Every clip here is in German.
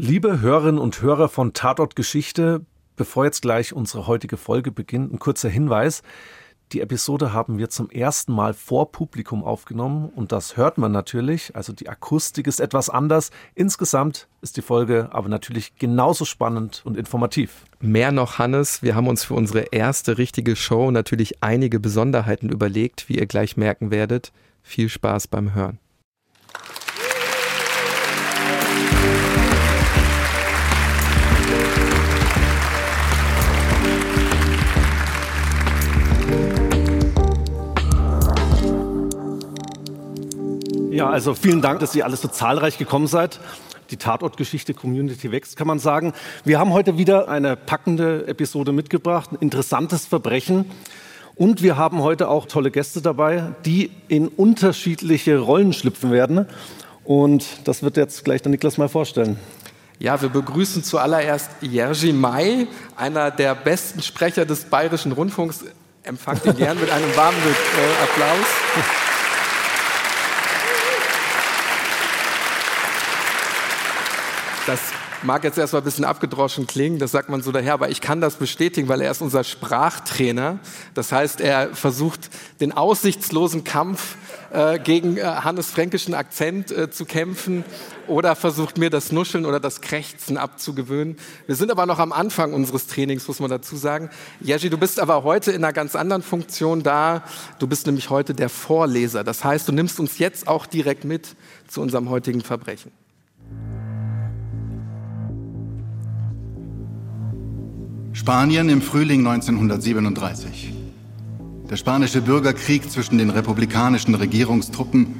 Liebe Hörerinnen und Hörer von Tatort Geschichte, bevor jetzt gleich unsere heutige Folge beginnt, ein kurzer Hinweis. Die Episode haben wir zum ersten Mal vor Publikum aufgenommen und das hört man natürlich. Also die Akustik ist etwas anders. Insgesamt ist die Folge aber natürlich genauso spannend und informativ. Mehr noch, Hannes, wir haben uns für unsere erste richtige Show natürlich einige Besonderheiten überlegt, wie ihr gleich merken werdet. Viel Spaß beim Hören. Ja, also vielen Dank, dass ihr alles so zahlreich gekommen seid. Die Tatortgeschichte Community wächst, kann man sagen. Wir haben heute wieder eine packende Episode mitgebracht, ein interessantes Verbrechen. Und wir haben heute auch tolle Gäste dabei, die in unterschiedliche Rollen schlüpfen werden. Und das wird jetzt gleich der Niklas mal vorstellen. Ja, wir begrüßen zuallererst Jerzy May, einer der besten Sprecher des Bayerischen Rundfunks. Empfangt ihn gern mit einem warmen äh, Applaus. Das mag jetzt erstmal ein bisschen abgedroschen klingen, das sagt man so daher, aber ich kann das bestätigen, weil er ist unser Sprachtrainer. Das heißt, er versucht den aussichtslosen Kampf äh, gegen äh, Hannes fränkischen Akzent äh, zu kämpfen oder versucht mir das Nuscheln oder das Krächzen abzugewöhnen. Wir sind aber noch am Anfang unseres Trainings, muss man dazu sagen. Jerzy, du bist aber heute in einer ganz anderen Funktion da. Du bist nämlich heute der Vorleser. Das heißt, du nimmst uns jetzt auch direkt mit zu unserem heutigen Verbrechen. Spanien im Frühling 1937. Der spanische Bürgerkrieg zwischen den republikanischen Regierungstruppen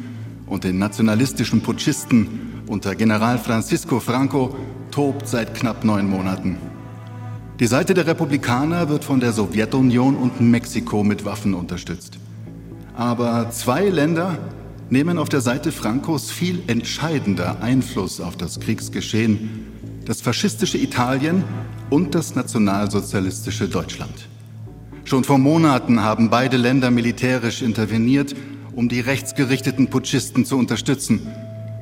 und den nationalistischen Putschisten unter General Francisco Franco tobt seit knapp neun Monaten. Die Seite der Republikaner wird von der Sowjetunion und Mexiko mit Waffen unterstützt. Aber zwei Länder nehmen auf der Seite Francos viel entscheidender Einfluss auf das Kriegsgeschehen. Das faschistische Italien und das nationalsozialistische Deutschland. Schon vor Monaten haben beide Länder militärisch interveniert, um die rechtsgerichteten Putschisten zu unterstützen.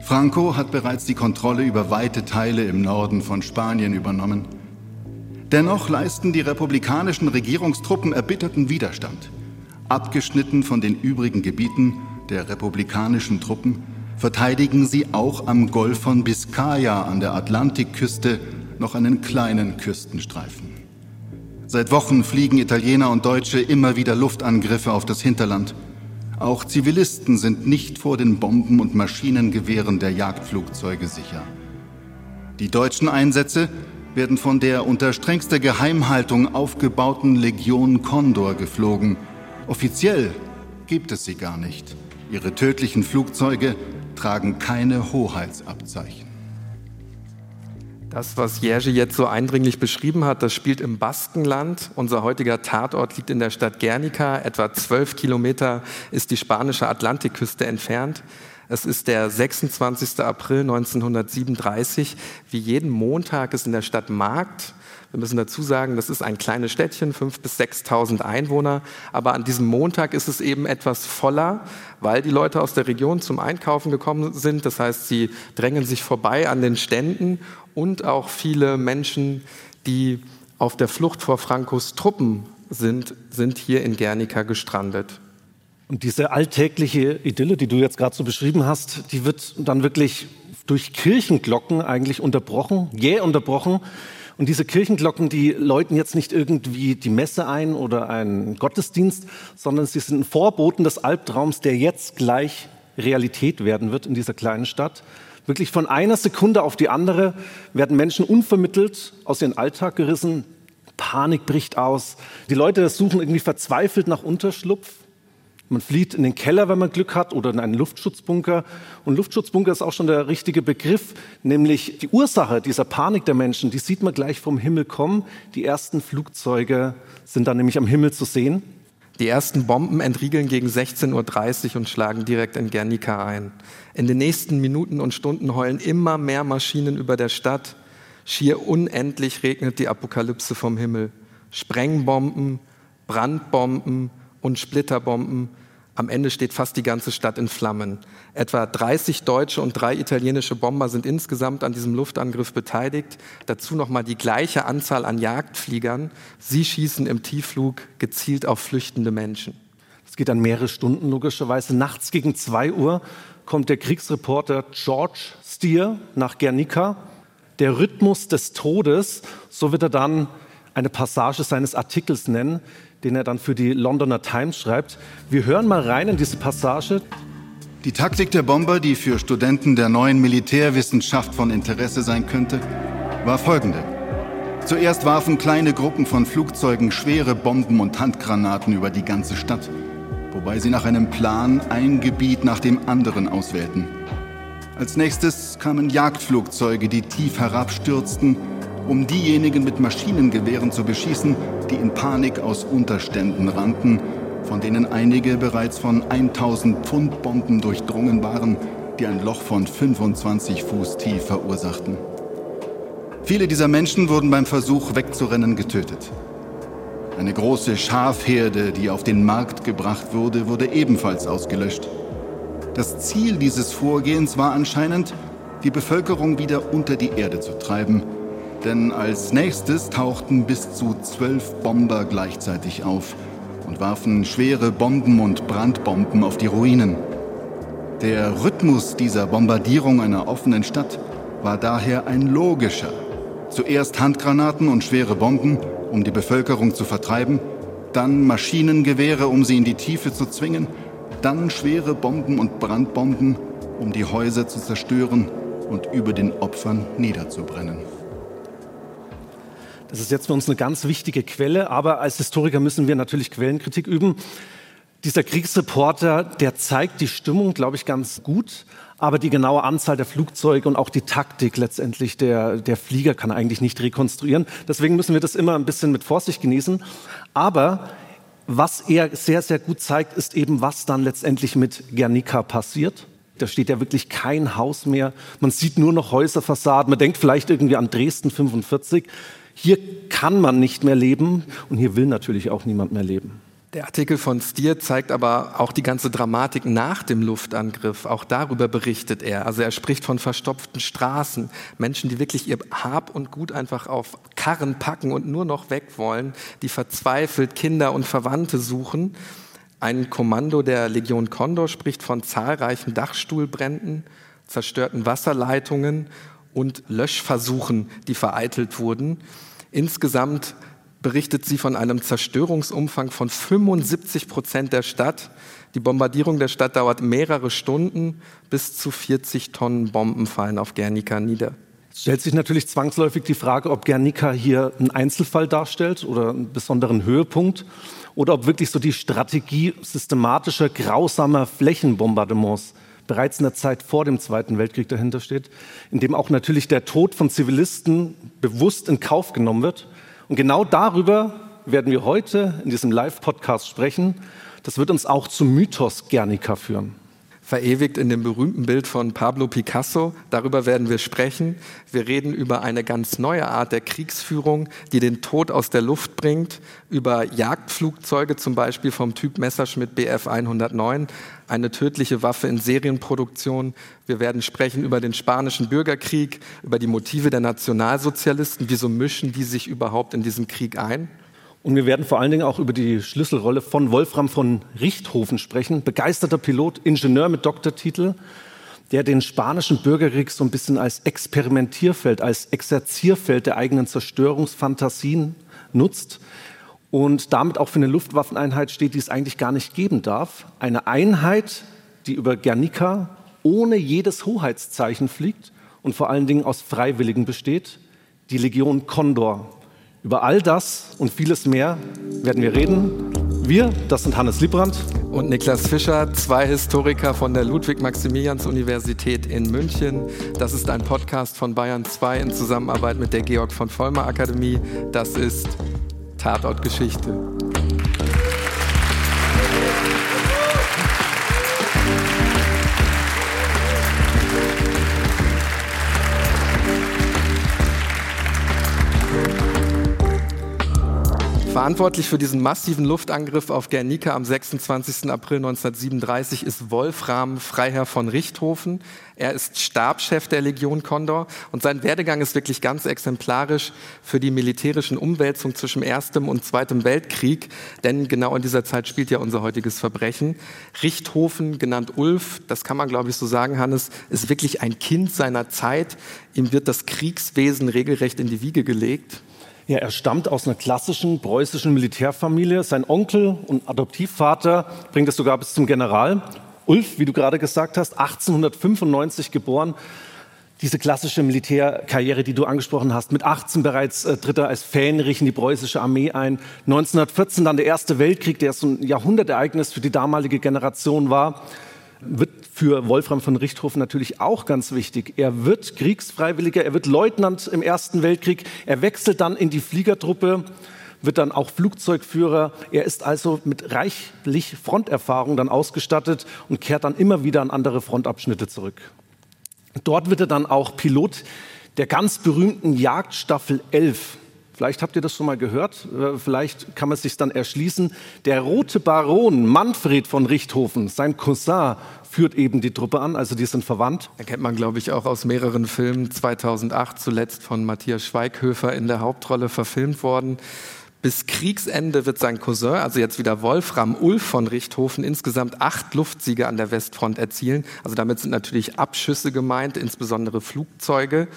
Franco hat bereits die Kontrolle über weite Teile im Norden von Spanien übernommen. Dennoch leisten die republikanischen Regierungstruppen erbitterten Widerstand. Abgeschnitten von den übrigen Gebieten der republikanischen Truppen verteidigen sie auch am Golf von Biscaya an der Atlantikküste noch einen kleinen Küstenstreifen. Seit Wochen fliegen Italiener und Deutsche immer wieder Luftangriffe auf das Hinterland. Auch Zivilisten sind nicht vor den Bomben und Maschinengewehren der Jagdflugzeuge sicher. Die deutschen Einsätze werden von der unter strengster Geheimhaltung aufgebauten Legion Condor geflogen. Offiziell gibt es sie gar nicht. Ihre tödlichen Flugzeuge tragen keine Hoheitsabzeichen. Das, was Jerzy jetzt so eindringlich beschrieben hat, das spielt im Baskenland. Unser heutiger Tatort liegt in der Stadt Guernica. Etwa zwölf Kilometer ist die spanische Atlantikküste entfernt. Es ist der 26. April 1937. Wie jeden Montag ist in der Stadt Markt. Wir müssen dazu sagen, das ist ein kleines Städtchen, 5.000 bis 6.000 Einwohner. Aber an diesem Montag ist es eben etwas voller, weil die Leute aus der Region zum Einkaufen gekommen sind. Das heißt, sie drängen sich vorbei an den Ständen und auch viele Menschen, die auf der Flucht vor Frankos Truppen sind, sind hier in Guernica gestrandet. Und diese alltägliche Idylle, die du jetzt gerade so beschrieben hast, die wird dann wirklich durch Kirchenglocken eigentlich unterbrochen, jäh unterbrochen. Und diese Kirchenglocken, die läuten jetzt nicht irgendwie die Messe ein oder einen Gottesdienst, sondern sie sind Vorboten des Albtraums, der jetzt gleich Realität werden wird in dieser kleinen Stadt. Wirklich von einer Sekunde auf die andere werden Menschen unvermittelt aus ihrem Alltag gerissen. Panik bricht aus. Die Leute suchen irgendwie verzweifelt nach Unterschlupf. Man flieht in den Keller, wenn man Glück hat, oder in einen Luftschutzbunker. Und Luftschutzbunker ist auch schon der richtige Begriff, nämlich die Ursache dieser Panik der Menschen, die sieht man gleich vom Himmel kommen. Die ersten Flugzeuge sind dann nämlich am Himmel zu sehen. Die ersten Bomben entriegeln gegen 16.30 Uhr und schlagen direkt in Guernica ein. In den nächsten Minuten und Stunden heulen immer mehr Maschinen über der Stadt. Schier unendlich regnet die Apokalypse vom Himmel. Sprengbomben, Brandbomben und Splitterbomben. Am Ende steht fast die ganze Stadt in Flammen. Etwa 30 deutsche und drei italienische Bomber sind insgesamt an diesem Luftangriff beteiligt. Dazu nochmal die gleiche Anzahl an Jagdfliegern. Sie schießen im Tiefflug gezielt auf flüchtende Menschen. Es geht dann mehrere Stunden logischerweise. Nachts gegen zwei Uhr kommt der Kriegsreporter George Steer nach Guernica. Der Rhythmus des Todes, so wird er dann eine Passage seines Artikels nennen, den er dann für die Londoner Times schreibt. Wir hören mal rein in diese Passage. Die Taktik der Bomber, die für Studenten der neuen Militärwissenschaft von Interesse sein könnte, war folgende. Zuerst warfen kleine Gruppen von Flugzeugen schwere Bomben und Handgranaten über die ganze Stadt, wobei sie nach einem Plan ein Gebiet nach dem anderen auswählten. Als nächstes kamen Jagdflugzeuge, die tief herabstürzten um diejenigen mit Maschinengewehren zu beschießen, die in Panik aus Unterständen rannten, von denen einige bereits von 1000 Pfund Bomben durchdrungen waren, die ein Loch von 25 Fuß tief verursachten. Viele dieser Menschen wurden beim Versuch wegzurennen getötet. Eine große Schafherde, die auf den Markt gebracht wurde, wurde ebenfalls ausgelöscht. Das Ziel dieses Vorgehens war anscheinend, die Bevölkerung wieder unter die Erde zu treiben – denn als nächstes tauchten bis zu zwölf Bomber gleichzeitig auf und warfen schwere Bomben und Brandbomben auf die Ruinen. Der Rhythmus dieser Bombardierung einer offenen Stadt war daher ein logischer. Zuerst Handgranaten und schwere Bomben, um die Bevölkerung zu vertreiben, dann Maschinengewehre, um sie in die Tiefe zu zwingen, dann schwere Bomben und Brandbomben, um die Häuser zu zerstören und über den Opfern niederzubrennen. Das ist jetzt für uns eine ganz wichtige Quelle, aber als Historiker müssen wir natürlich Quellenkritik üben. Dieser Kriegsreporter, der zeigt die Stimmung, glaube ich, ganz gut, aber die genaue Anzahl der Flugzeuge und auch die Taktik letztendlich der, der Flieger kann eigentlich nicht rekonstruieren. Deswegen müssen wir das immer ein bisschen mit Vorsicht genießen. Aber was er sehr, sehr gut zeigt, ist eben, was dann letztendlich mit Guernica passiert. Da steht ja wirklich kein Haus mehr. Man sieht nur noch Häuserfassaden. Man denkt vielleicht irgendwie an Dresden 45. Hier kann man nicht mehr leben und hier will natürlich auch niemand mehr leben. Der Artikel von Stier zeigt aber auch die ganze Dramatik nach dem Luftangriff. Auch darüber berichtet er. Also er spricht von verstopften Straßen, Menschen, die wirklich ihr Hab und Gut einfach auf Karren packen und nur noch weg wollen, die verzweifelt Kinder und Verwandte suchen. Ein Kommando der Legion Condor spricht von zahlreichen Dachstuhlbränden, zerstörten Wasserleitungen und Löschversuchen, die vereitelt wurden. Insgesamt berichtet sie von einem Zerstörungsumfang von 75 Prozent der Stadt. Die Bombardierung der Stadt dauert mehrere Stunden. Bis zu 40 Tonnen Bomben fallen auf Guernica nieder. Es stellt sich natürlich zwangsläufig die Frage, ob Guernica hier einen Einzelfall darstellt oder einen besonderen Höhepunkt oder ob wirklich so die Strategie systematischer, grausamer Flächenbombardements bereits in der Zeit vor dem Zweiten Weltkrieg dahinter steht, in dem auch natürlich der Tod von Zivilisten bewusst in Kauf genommen wird. Und genau darüber werden wir heute in diesem Live-Podcast sprechen. Das wird uns auch zum Mythos Guernica führen verewigt in dem berühmten Bild von Pablo Picasso. Darüber werden wir sprechen. Wir reden über eine ganz neue Art der Kriegsführung, die den Tod aus der Luft bringt, über Jagdflugzeuge zum Beispiel vom Typ Messerschmitt Bf 109, eine tödliche Waffe in Serienproduktion. Wir werden sprechen über den spanischen Bürgerkrieg, über die Motive der Nationalsozialisten. Wieso mischen die sich überhaupt in diesem Krieg ein? Und wir werden vor allen Dingen auch über die Schlüsselrolle von Wolfram von Richthofen sprechen, begeisterter Pilot, Ingenieur mit Doktortitel, der den spanischen Bürgerkrieg so ein bisschen als Experimentierfeld, als Exerzierfeld der eigenen Zerstörungsfantasien nutzt und damit auch für eine Luftwaffeneinheit steht, die es eigentlich gar nicht geben darf. Eine Einheit, die über Guernica ohne jedes Hoheitszeichen fliegt und vor allen Dingen aus Freiwilligen besteht, die Legion Condor. Über all das und vieles mehr werden wir reden. Wir, das sind Hannes Liebrandt und Niklas Fischer, zwei Historiker von der Ludwig-Maximilians-Universität in München. Das ist ein Podcast von Bayern 2 in Zusammenarbeit mit der Georg von Vollmer Akademie. Das ist Tatortgeschichte. Verantwortlich für diesen massiven Luftangriff auf Guernica am 26. April 1937 ist Wolfram Freiherr von Richthofen. Er ist Stabschef der Legion Condor und sein Werdegang ist wirklich ganz exemplarisch für die militärischen Umwälzungen zwischen Erstem und Zweitem Weltkrieg, denn genau in dieser Zeit spielt ja unser heutiges Verbrechen. Richthofen, genannt Ulf, das kann man glaube ich so sagen, Hannes, ist wirklich ein Kind seiner Zeit. Ihm wird das Kriegswesen regelrecht in die Wiege gelegt. Ja, er stammt aus einer klassischen preußischen Militärfamilie. Sein Onkel und Adoptivvater bringt es sogar bis zum General. Ulf, wie du gerade gesagt hast, 1895 geboren. Diese klassische Militärkarriere, die du angesprochen hast, mit 18 bereits äh, tritt er als Fähnrich in die preußische Armee ein. 1914 dann der Erste Weltkrieg, der so ein Jahrhundertereignis für die damalige Generation war wird für Wolfram von Richthofen natürlich auch ganz wichtig. Er wird Kriegsfreiwilliger, er wird Leutnant im Ersten Weltkrieg, er wechselt dann in die Fliegertruppe, wird dann auch Flugzeugführer. Er ist also mit reichlich Fronterfahrung dann ausgestattet und kehrt dann immer wieder an andere Frontabschnitte zurück. Dort wird er dann auch Pilot der ganz berühmten Jagdstaffel 11. Vielleicht habt ihr das schon mal gehört, äh, vielleicht kann man es sich dann erschließen. Der rote Baron Manfred von Richthofen, sein Cousin, führt eben die Truppe an, also die sind verwandt. Erkennt man, glaube ich, auch aus mehreren Filmen. 2008 zuletzt von Matthias Schweighöfer in der Hauptrolle verfilmt worden. Bis Kriegsende wird sein Cousin, also jetzt wieder Wolfram Ulf von Richthofen, insgesamt acht Luftsiege an der Westfront erzielen. Also damit sind natürlich Abschüsse gemeint, insbesondere Flugzeuge.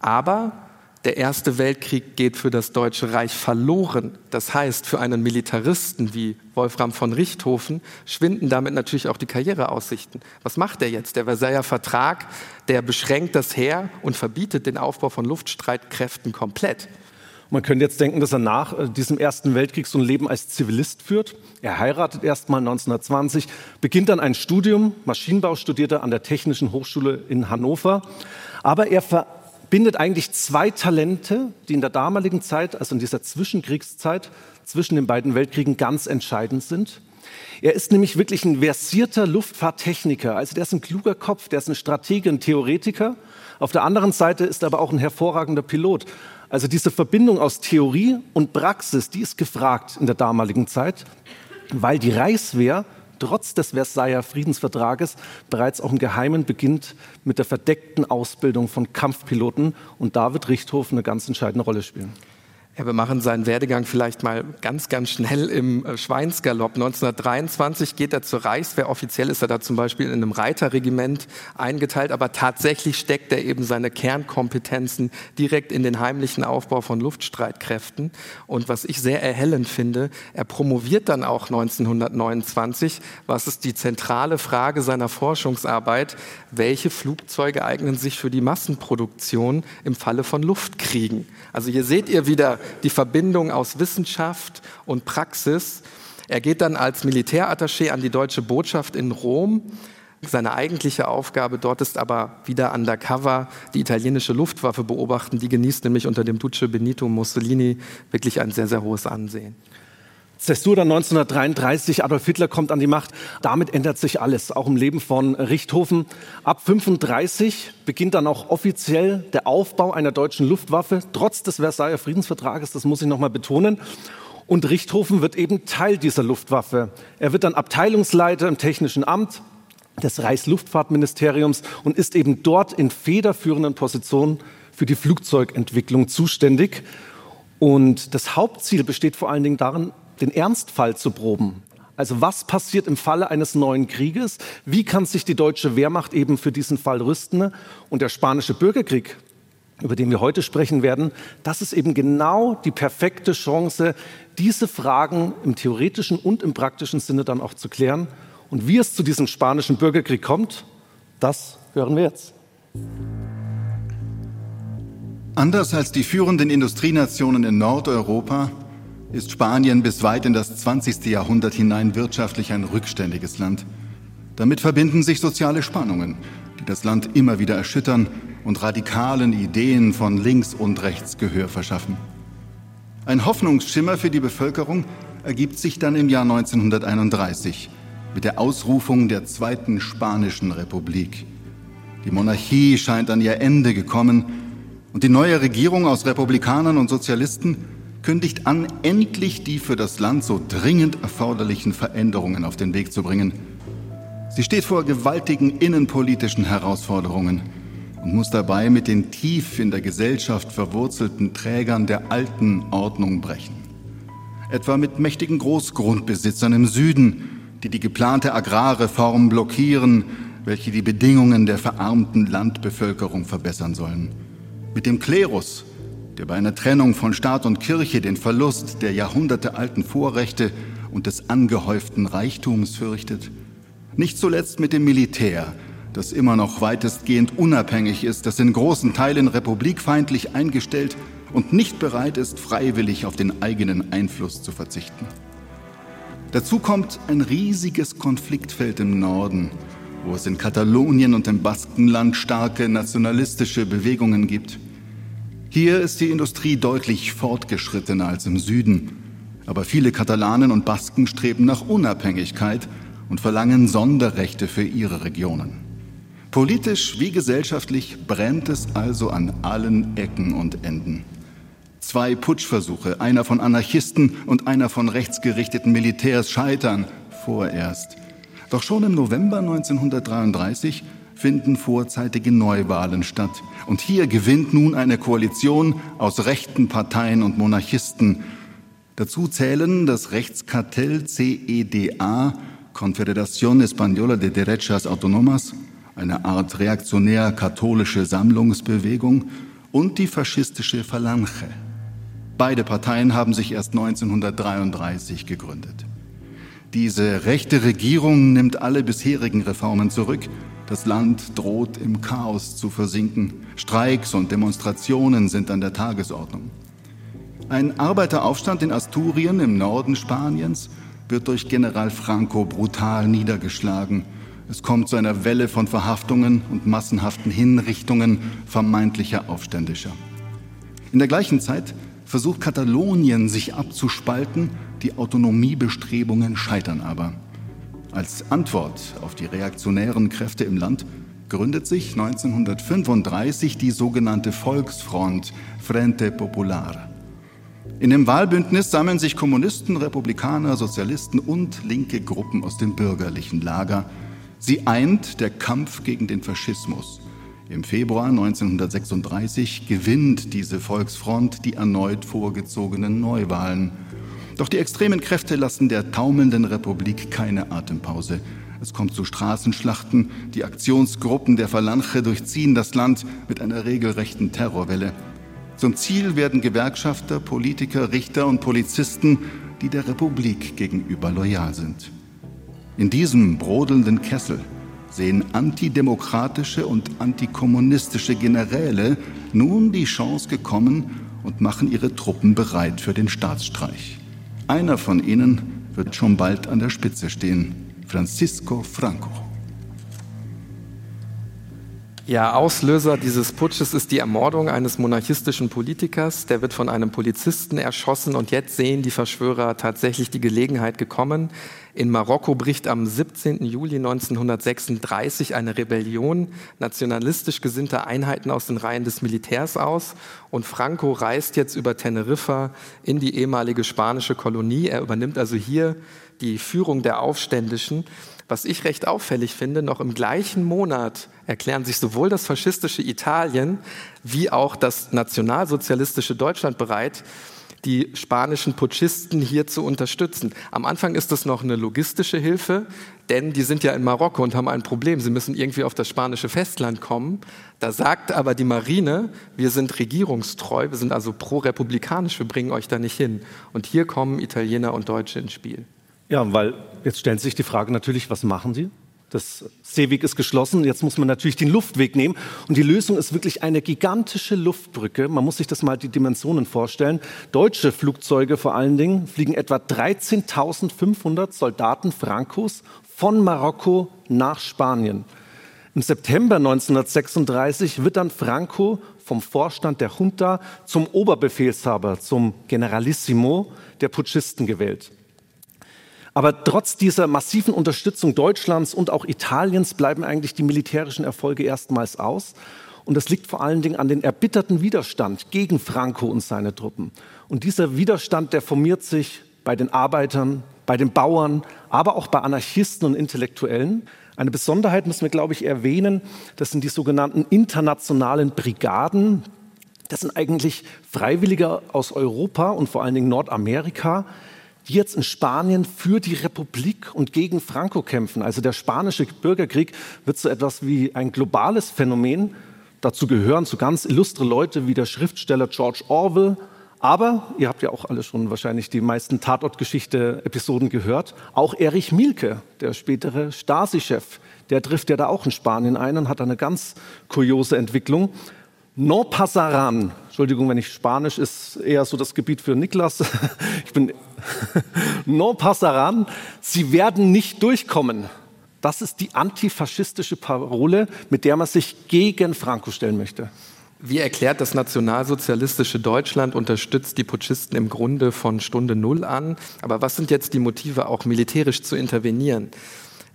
Aber der Erste Weltkrieg geht für das Deutsche Reich verloren. Das heißt, für einen Militaristen wie Wolfram von Richthofen schwinden damit natürlich auch die Karriereaussichten. Was macht er jetzt? Der Versailler Vertrag, der beschränkt das Heer und verbietet den Aufbau von Luftstreitkräften komplett. Man könnte jetzt denken, dass er nach äh, diesem Ersten Weltkrieg so ein Leben als Zivilist führt. Er heiratet erst mal 1920, beginnt dann ein Studium, Maschinenbau studiert er an der Technischen Hochschule in Hannover. Aber er ver bindet eigentlich zwei Talente, die in der damaligen Zeit, also in dieser Zwischenkriegszeit, zwischen den beiden Weltkriegen ganz entscheidend sind. Er ist nämlich wirklich ein versierter Luftfahrttechniker. Also der ist ein kluger Kopf, der ist ein Stratege, ein Theoretiker. Auf der anderen Seite ist er aber auch ein hervorragender Pilot. Also diese Verbindung aus Theorie und Praxis, die ist gefragt in der damaligen Zeit, weil die Reichswehr trotz des Versailler Friedensvertrages bereits auch im Geheimen beginnt mit der verdeckten Ausbildung von Kampfpiloten. Und da wird Richthofen eine ganz entscheidende Rolle spielen. Ja, wir machen seinen Werdegang vielleicht mal ganz, ganz schnell im äh, Schweinsgalopp. 1923 geht er zur Reichswehr. Offiziell ist er da zum Beispiel in einem Reiterregiment eingeteilt, aber tatsächlich steckt er eben seine Kernkompetenzen direkt in den heimlichen Aufbau von Luftstreitkräften. Und was ich sehr erhellend finde, er promoviert dann auch 1929. Was ist die zentrale Frage seiner Forschungsarbeit? Welche Flugzeuge eignen sich für die Massenproduktion im Falle von Luftkriegen? Also hier seht ihr wieder die Verbindung aus Wissenschaft und Praxis. Er geht dann als Militärattaché an die deutsche Botschaft in Rom. Seine eigentliche Aufgabe dort ist aber wieder undercover die italienische Luftwaffe beobachten. Die genießt nämlich unter dem Duce Benito Mussolini wirklich ein sehr, sehr hohes Ansehen. Zäsur dann 1933, Adolf Hitler kommt an die Macht. Damit ändert sich alles, auch im Leben von Richthofen. Ab 35 beginnt dann auch offiziell der Aufbau einer deutschen Luftwaffe, trotz des Versailler Friedensvertrages, das muss ich nochmal betonen. Und Richthofen wird eben Teil dieser Luftwaffe. Er wird dann Abteilungsleiter im Technischen Amt des Reichsluftfahrtministeriums und ist eben dort in federführenden Positionen für die Flugzeugentwicklung zuständig. Und das Hauptziel besteht vor allen Dingen darin, den Ernstfall zu proben. Also was passiert im Falle eines neuen Krieges? Wie kann sich die deutsche Wehrmacht eben für diesen Fall rüsten? Und der spanische Bürgerkrieg, über den wir heute sprechen werden, das ist eben genau die perfekte Chance, diese Fragen im theoretischen und im praktischen Sinne dann auch zu klären. Und wie es zu diesem spanischen Bürgerkrieg kommt, das hören wir jetzt. Anders als die führenden Industrienationen in Nordeuropa ist Spanien bis weit in das 20. Jahrhundert hinein wirtschaftlich ein rückständiges Land. Damit verbinden sich soziale Spannungen, die das Land immer wieder erschüttern und radikalen Ideen von links und rechts Gehör verschaffen. Ein Hoffnungsschimmer für die Bevölkerung ergibt sich dann im Jahr 1931 mit der Ausrufung der Zweiten Spanischen Republik. Die Monarchie scheint an ihr Ende gekommen und die neue Regierung aus Republikanern und Sozialisten kündigt an, endlich die für das Land so dringend erforderlichen Veränderungen auf den Weg zu bringen. Sie steht vor gewaltigen innenpolitischen Herausforderungen und muss dabei mit den tief in der Gesellschaft verwurzelten Trägern der alten Ordnung brechen. Etwa mit mächtigen Großgrundbesitzern im Süden, die die geplante Agrarreform blockieren, welche die Bedingungen der verarmten Landbevölkerung verbessern sollen. Mit dem Klerus, der bei einer Trennung von Staat und Kirche den Verlust der jahrhundertealten Vorrechte und des angehäuften Reichtums fürchtet. Nicht zuletzt mit dem Militär, das immer noch weitestgehend unabhängig ist, das in großen Teilen republikfeindlich eingestellt und nicht bereit ist, freiwillig auf den eigenen Einfluss zu verzichten. Dazu kommt ein riesiges Konfliktfeld im Norden, wo es in Katalonien und im Baskenland starke nationalistische Bewegungen gibt. Hier ist die Industrie deutlich fortgeschrittener als im Süden, aber viele Katalanen und Basken streben nach Unabhängigkeit und verlangen Sonderrechte für ihre Regionen. Politisch wie gesellschaftlich brennt es also an allen Ecken und Enden. Zwei Putschversuche, einer von Anarchisten und einer von rechtsgerichteten Militärs scheitern vorerst. Doch schon im November 1933 finden vorzeitige Neuwahlen statt. Und hier gewinnt nun eine Koalition aus rechten Parteien und Monarchisten. Dazu zählen das Rechtskartell CEDA, Confederación Española de Derechas Autonomas, eine Art reaktionär-katholische Sammlungsbewegung, und die faschistische Falange. Beide Parteien haben sich erst 1933 gegründet. Diese rechte Regierung nimmt alle bisherigen Reformen zurück das Land droht im Chaos zu versinken. Streiks und Demonstrationen sind an der Tagesordnung. Ein Arbeiteraufstand in Asturien im Norden Spaniens wird durch General Franco brutal niedergeschlagen. Es kommt zu einer Welle von Verhaftungen und massenhaften Hinrichtungen vermeintlicher Aufständischer. In der gleichen Zeit versucht Katalonien sich abzuspalten, die Autonomiebestrebungen scheitern aber. Als Antwort auf die reaktionären Kräfte im Land gründet sich 1935 die sogenannte Volksfront Frente Popular. In dem Wahlbündnis sammeln sich Kommunisten, Republikaner, Sozialisten und linke Gruppen aus dem bürgerlichen Lager. Sie eint der Kampf gegen den Faschismus. Im Februar 1936 gewinnt diese Volksfront die erneut vorgezogenen Neuwahlen. Doch die extremen Kräfte lassen der taumelnden Republik keine Atempause. Es kommt zu Straßenschlachten, die Aktionsgruppen der Phalange durchziehen das Land mit einer regelrechten Terrorwelle. Zum Ziel werden Gewerkschafter, Politiker, Richter und Polizisten, die der Republik gegenüber loyal sind. In diesem brodelnden Kessel sehen antidemokratische und antikommunistische Generäle nun die Chance gekommen und machen ihre Truppen bereit für den Staatsstreich. Einer von ihnen wird schon bald an der Spitze stehen, Francisco Franco. Ja, Auslöser dieses Putsches ist die Ermordung eines monarchistischen Politikers. Der wird von einem Polizisten erschossen und jetzt sehen die Verschwörer tatsächlich die Gelegenheit gekommen. In Marokko bricht am 17. Juli 1936 eine Rebellion nationalistisch gesinnter Einheiten aus den Reihen des Militärs aus und Franco reist jetzt über Teneriffa in die ehemalige spanische Kolonie. Er übernimmt also hier die Führung der Aufständischen was ich recht auffällig finde, noch im gleichen Monat erklären sich sowohl das faschistische Italien wie auch das nationalsozialistische Deutschland bereit, die spanischen Putschisten hier zu unterstützen. Am Anfang ist das noch eine logistische Hilfe, denn die sind ja in Marokko und haben ein Problem. Sie müssen irgendwie auf das spanische Festland kommen. Da sagt aber die Marine, wir sind regierungstreu, wir sind also pro-republikanisch, wir bringen euch da nicht hin. Und hier kommen Italiener und Deutsche ins Spiel. Ja, weil jetzt stellt sich die Frage natürlich, was machen Sie? Das Seeweg ist geschlossen, jetzt muss man natürlich den Luftweg nehmen. Und die Lösung ist wirklich eine gigantische Luftbrücke. Man muss sich das mal die Dimensionen vorstellen. Deutsche Flugzeuge vor allen Dingen fliegen etwa 13.500 Soldaten Frankos von Marokko nach Spanien. Im September 1936 wird dann Franco vom Vorstand der Junta zum Oberbefehlshaber, zum Generalissimo der Putschisten gewählt. Aber trotz dieser massiven Unterstützung Deutschlands und auch Italiens bleiben eigentlich die militärischen Erfolge erstmals aus. Und das liegt vor allen Dingen an den erbitterten Widerstand gegen Franco und seine Truppen. Und dieser Widerstand, der formiert sich bei den Arbeitern, bei den Bauern, aber auch bei Anarchisten und Intellektuellen. Eine Besonderheit müssen wir, glaube ich, erwähnen. Das sind die sogenannten internationalen Brigaden. Das sind eigentlich Freiwillige aus Europa und vor allen Dingen Nordamerika, jetzt in Spanien für die Republik und gegen Franco kämpfen. Also der spanische Bürgerkrieg wird so etwas wie ein globales Phänomen. Dazu gehören so ganz illustre Leute wie der Schriftsteller George Orwell, aber ihr habt ja auch alle schon wahrscheinlich die meisten Tatortgeschichte-Episoden gehört. Auch Erich Mielke, der spätere Stasi-Chef, der trifft ja da auch in Spanien ein und hat eine ganz kuriose Entwicklung. No pasaran, Entschuldigung, wenn ich Spanisch ist eher so das Gebiet für Niklas. Ich bin no pasaran, sie werden nicht durchkommen. Das ist die antifaschistische Parole, mit der man sich gegen Franco stellen möchte. Wie erklärt das nationalsozialistische Deutschland unterstützt die Putschisten im Grunde von Stunde Null an? Aber was sind jetzt die Motive, auch militärisch zu intervenieren?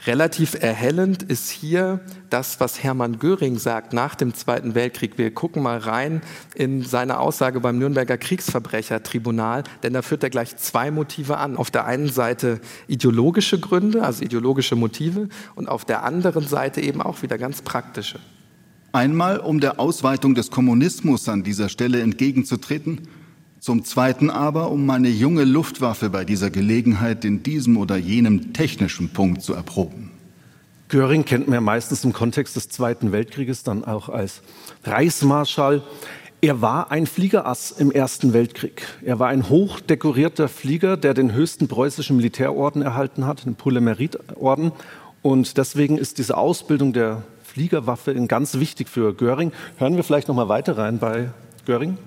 Relativ erhellend ist hier das, was Hermann Göring sagt nach dem Zweiten Weltkrieg. Wir gucken mal rein in seine Aussage beim Nürnberger Kriegsverbrechertribunal, denn da führt er gleich zwei Motive an. Auf der einen Seite ideologische Gründe, also ideologische Motive, und auf der anderen Seite eben auch wieder ganz praktische. Einmal, um der Ausweitung des Kommunismus an dieser Stelle entgegenzutreten, zum Zweiten aber, um meine junge Luftwaffe bei dieser Gelegenheit in diesem oder jenem technischen Punkt zu erproben. Göring kennt man ja meistens im Kontext des Zweiten Weltkrieges dann auch als Reichsmarschall. Er war ein Fliegerass im Ersten Weltkrieg. Er war ein hochdekorierter Flieger, der den höchsten preußischen Militärorden erhalten hat, den Poulet-Mérite-Orden. Und deswegen ist diese Ausbildung der Fliegerwaffe ganz wichtig für Göring. Hören wir vielleicht noch mal weiter rein bei Göring.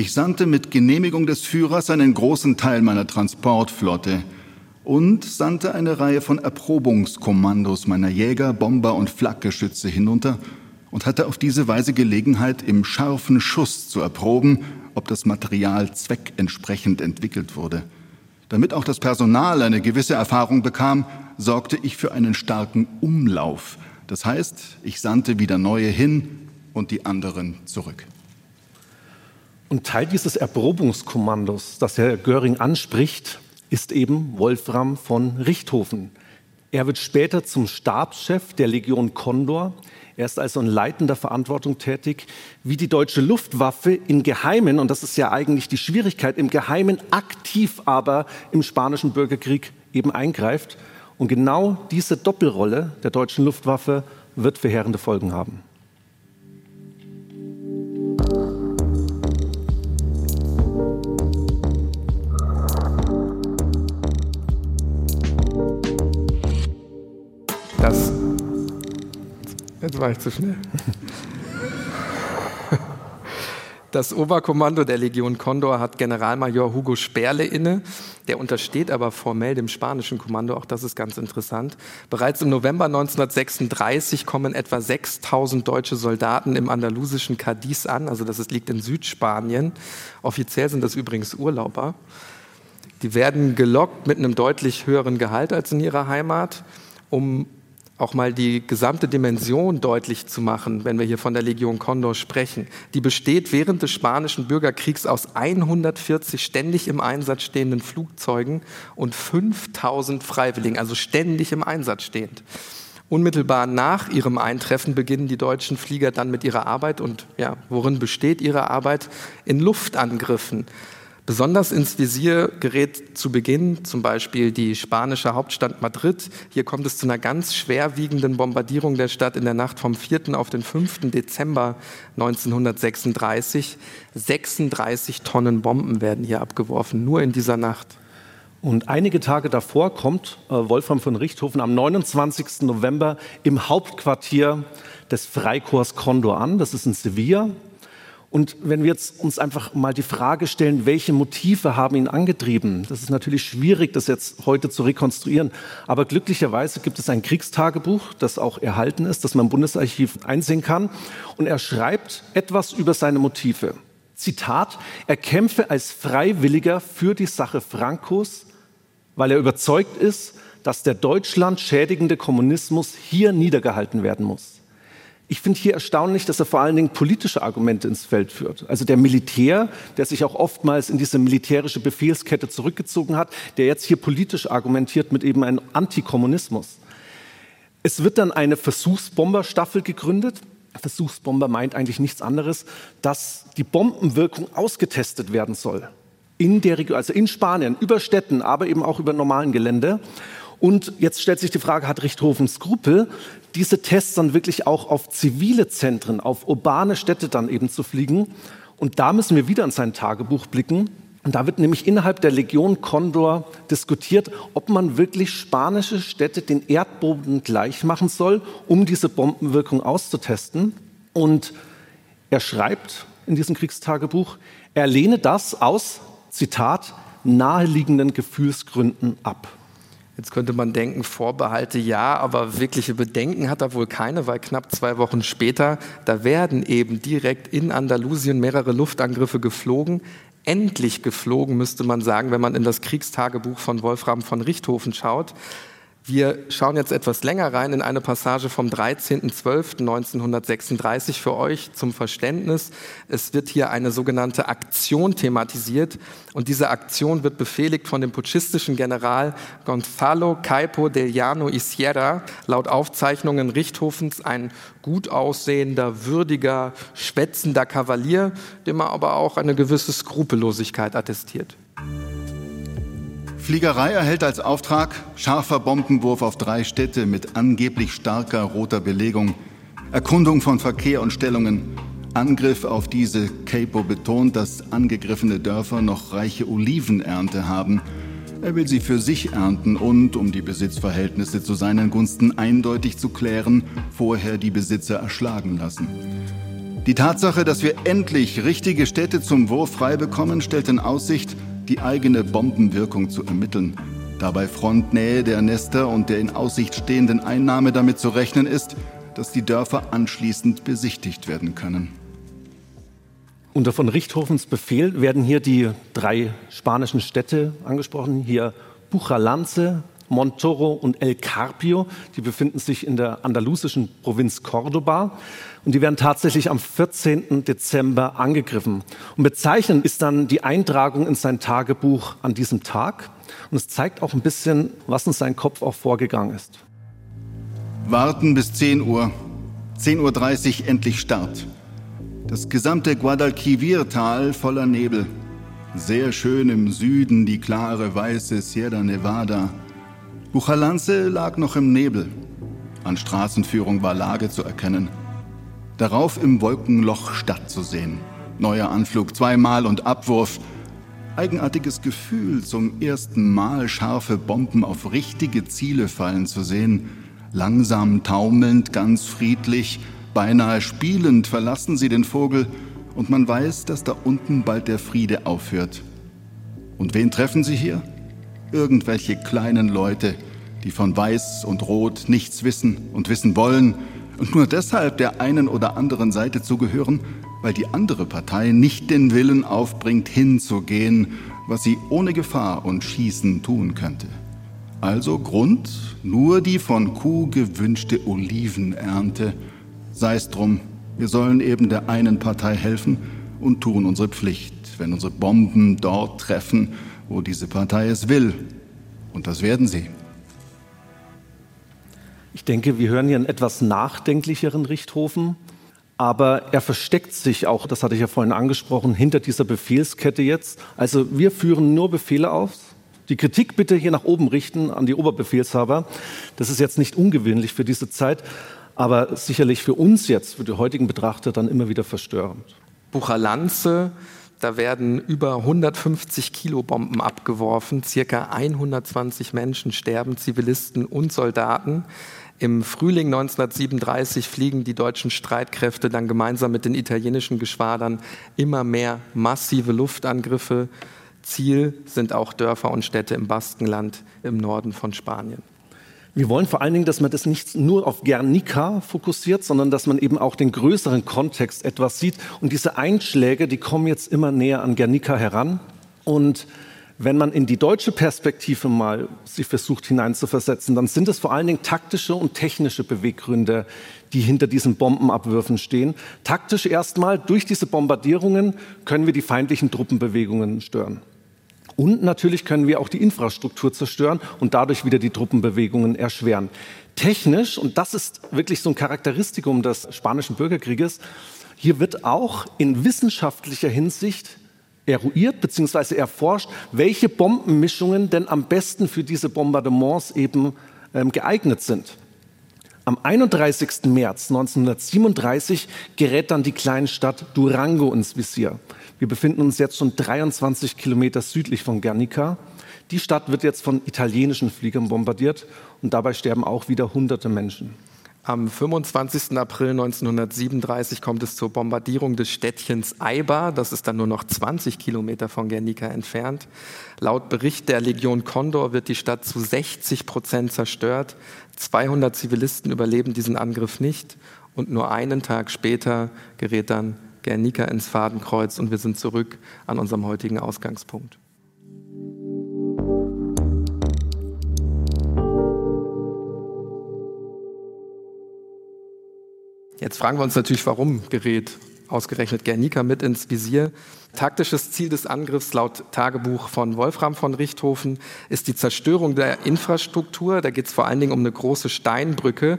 Ich sandte mit Genehmigung des Führers einen großen Teil meiner Transportflotte und sandte eine Reihe von Erprobungskommandos meiner Jäger, Bomber und Flakgeschütze hinunter und hatte auf diese Weise Gelegenheit, im scharfen Schuss zu erproben, ob das Material zweckentsprechend entwickelt wurde. Damit auch das Personal eine gewisse Erfahrung bekam, sorgte ich für einen starken Umlauf das heißt, ich sandte wieder neue hin und die anderen zurück. Und Teil dieses Erprobungskommandos, das Herr Göring anspricht, ist eben Wolfram von Richthofen. Er wird später zum Stabschef der Legion Condor. Er ist also in leitender Verantwortung tätig, wie die deutsche Luftwaffe im Geheimen, und das ist ja eigentlich die Schwierigkeit, im Geheimen aktiv aber im spanischen Bürgerkrieg eben eingreift. Und genau diese Doppelrolle der deutschen Luftwaffe wird verheerende Folgen haben. Jetzt war ich zu schnell. Das Oberkommando der Legion Condor hat Generalmajor Hugo Sperle inne. Der untersteht aber formell dem spanischen Kommando. Auch das ist ganz interessant. Bereits im November 1936 kommen etwa 6000 deutsche Soldaten im andalusischen Cadiz an. Also das liegt in Südspanien. Offiziell sind das übrigens Urlauber. Die werden gelockt mit einem deutlich höheren Gehalt als in ihrer Heimat, um auch mal die gesamte Dimension deutlich zu machen, wenn wir hier von der Legion Condor sprechen. Die besteht während des spanischen Bürgerkriegs aus 140 ständig im Einsatz stehenden Flugzeugen und 5000 Freiwilligen, also ständig im Einsatz stehend. Unmittelbar nach ihrem Eintreffen beginnen die deutschen Flieger dann mit ihrer Arbeit und ja, worin besteht ihre Arbeit? In Luftangriffen Besonders ins Visier gerät zu Beginn zum Beispiel die spanische Hauptstadt Madrid. Hier kommt es zu einer ganz schwerwiegenden Bombardierung der Stadt in der Nacht vom 4. auf den 5. Dezember 1936. 36 Tonnen Bomben werden hier abgeworfen, nur in dieser Nacht. Und einige Tage davor kommt äh, Wolfram von Richthofen am 29. November im Hauptquartier des Freikorps Condor an. Das ist in Sevilla. Und wenn wir jetzt uns einfach mal die Frage stellen, welche Motive haben ihn angetrieben, das ist natürlich schwierig, das jetzt heute zu rekonstruieren. Aber glücklicherweise gibt es ein Kriegstagebuch, das auch erhalten ist, das man im Bundesarchiv einsehen kann. Und er schreibt etwas über seine Motive. Zitat, er kämpfe als Freiwilliger für die Sache Frankos, weil er überzeugt ist, dass der Deutschland schädigende Kommunismus hier niedergehalten werden muss. Ich finde hier erstaunlich, dass er vor allen Dingen politische Argumente ins Feld führt. Also der Militär, der sich auch oftmals in diese militärische Befehlskette zurückgezogen hat, der jetzt hier politisch argumentiert mit eben einem Antikommunismus. Es wird dann eine Versuchsbomberstaffel gegründet. Versuchsbomber meint eigentlich nichts anderes, dass die Bombenwirkung ausgetestet werden soll. In der Region, also in Spanien, über Städten, aber eben auch über normalen Gelände. Und jetzt stellt sich die Frage, hat Richthofen Skrupel, diese Tests dann wirklich auch auf zivile Zentren, auf urbane Städte dann eben zu fliegen? Und da müssen wir wieder in sein Tagebuch blicken. Und da wird nämlich innerhalb der Legion Condor diskutiert, ob man wirklich spanische Städte den Erdboden gleich machen soll, um diese Bombenwirkung auszutesten. Und er schreibt in diesem Kriegstagebuch, er lehne das aus, Zitat, naheliegenden Gefühlsgründen ab. Jetzt könnte man denken, Vorbehalte ja, aber wirkliche Bedenken hat er wohl keine, weil knapp zwei Wochen später, da werden eben direkt in Andalusien mehrere Luftangriffe geflogen. Endlich geflogen, müsste man sagen, wenn man in das Kriegstagebuch von Wolfram von Richthofen schaut. Wir schauen jetzt etwas länger rein in eine Passage vom 13.12.1936 für euch zum Verständnis. Es wird hier eine sogenannte Aktion thematisiert und diese Aktion wird befehligt von dem putschistischen General Gonzalo Caipo del Llano y Sierra, laut Aufzeichnungen Richthofens ein gut aussehender, würdiger, schwätzender Kavalier, dem er aber auch eine gewisse Skrupellosigkeit attestiert. Fliegerei erhält als Auftrag scharfer Bombenwurf auf drei Städte mit angeblich starker roter Belegung, Erkundung von Verkehr und Stellungen, Angriff auf diese. Capo betont, dass angegriffene Dörfer noch reiche Olivenernte haben. Er will sie für sich ernten und, um die Besitzverhältnisse zu seinen Gunsten eindeutig zu klären, vorher die Besitzer erschlagen lassen. Die Tatsache, dass wir endlich richtige Städte zum Wurf frei bekommen, stellt in Aussicht, die eigene Bombenwirkung zu ermitteln, da bei Frontnähe der Nester und der in Aussicht stehenden Einnahme damit zu rechnen ist, dass die Dörfer anschließend besichtigt werden können. Unter von Richthofens Befehl werden hier die drei spanischen Städte angesprochen. Hier Buchalance, Montoro und El Carpio. Die befinden sich in der andalusischen Provinz Cordoba. Und die werden tatsächlich am 14. Dezember angegriffen. Und bezeichnend ist dann die Eintragung in sein Tagebuch an diesem Tag. Und es zeigt auch ein bisschen, was in seinem Kopf auch vorgegangen ist. Warten bis 10 Uhr. 10.30 Uhr endlich Start. Das gesamte Guadalquivir-Tal voller Nebel. Sehr schön im Süden die klare weiße Sierra Nevada. Buchalanze lag noch im Nebel. An Straßenführung war Lage zu erkennen. Darauf im Wolkenloch Stadt zu sehen. Neuer Anflug zweimal und Abwurf. Eigenartiges Gefühl, zum ersten Mal scharfe Bomben auf richtige Ziele fallen zu sehen. Langsam taumelnd, ganz friedlich, beinahe spielend verlassen sie den Vogel und man weiß, dass da unten bald der Friede aufhört. Und wen treffen sie hier? irgendwelche kleinen Leute, die von Weiß und Rot nichts wissen und wissen wollen und nur deshalb der einen oder anderen Seite zugehören, weil die andere Partei nicht den Willen aufbringt, hinzugehen, was sie ohne Gefahr und Schießen tun könnte. Also Grund nur die von Kuh gewünschte Olivenernte. Sei's drum, wir sollen eben der einen Partei helfen und tun unsere Pflicht, wenn unsere Bomben dort treffen, wo diese Partei es will. Und das werden sie. Ich denke, wir hören hier einen etwas nachdenklicheren Richthofen, aber er versteckt sich auch, das hatte ich ja vorhin angesprochen, hinter dieser Befehlskette jetzt. Also wir führen nur Befehle aus. Die Kritik bitte hier nach oben richten an die Oberbefehlshaber. Das ist jetzt nicht ungewöhnlich für diese Zeit, aber sicherlich für uns jetzt, für die heutigen Betrachter, dann immer wieder verstörend. Buchalanze da werden über 150 Kilo Bomben abgeworfen, circa 120 Menschen sterben, Zivilisten und Soldaten. Im Frühling 1937 fliegen die deutschen Streitkräfte dann gemeinsam mit den italienischen Geschwadern immer mehr massive Luftangriffe. Ziel sind auch Dörfer und Städte im Baskenland im Norden von Spanien. Wir wollen vor allen Dingen, dass man das nicht nur auf Guernica fokussiert, sondern dass man eben auch den größeren Kontext etwas sieht. Und diese Einschläge, die kommen jetzt immer näher an Guernica heran. Und Wenn man in die deutsche Perspektive mal sich versucht hineinzuversetzen, dann sind es vor allen Dingen taktische und technische Beweggründe, die hinter diesen Bombenabwürfen stehen. Taktisch erstmal, durch diese Bombardierungen können wir die feindlichen Truppenbewegungen stören. Und natürlich können wir auch die Infrastruktur zerstören und dadurch wieder die Truppenbewegungen erschweren. Technisch, und das ist wirklich so ein Charakteristikum des spanischen Bürgerkrieges, hier wird auch in wissenschaftlicher Hinsicht eruiert bzw. erforscht, welche Bombenmischungen denn am besten für diese Bombardements eben ähm, geeignet sind. Am 31. März 1937 gerät dann die Kleinstadt Durango ins Visier. Wir befinden uns jetzt schon 23 Kilometer südlich von Guernica. Die Stadt wird jetzt von italienischen Fliegern bombardiert und dabei sterben auch wieder hunderte Menschen. Am 25. April 1937 kommt es zur Bombardierung des Städtchens Eibar. Das ist dann nur noch 20 Kilometer von Guernica entfernt. Laut Bericht der Legion Condor wird die Stadt zu 60 Prozent zerstört. 200 Zivilisten überleben diesen Angriff nicht. Und nur einen Tag später gerät dann Guernica ins Fadenkreuz und wir sind zurück an unserem heutigen Ausgangspunkt. Jetzt fragen wir uns natürlich, warum gerät ausgerechnet Guernica mit ins Visier. Taktisches Ziel des Angriffs laut Tagebuch von Wolfram von Richthofen ist die Zerstörung der Infrastruktur. Da geht es vor allen Dingen um eine große Steinbrücke,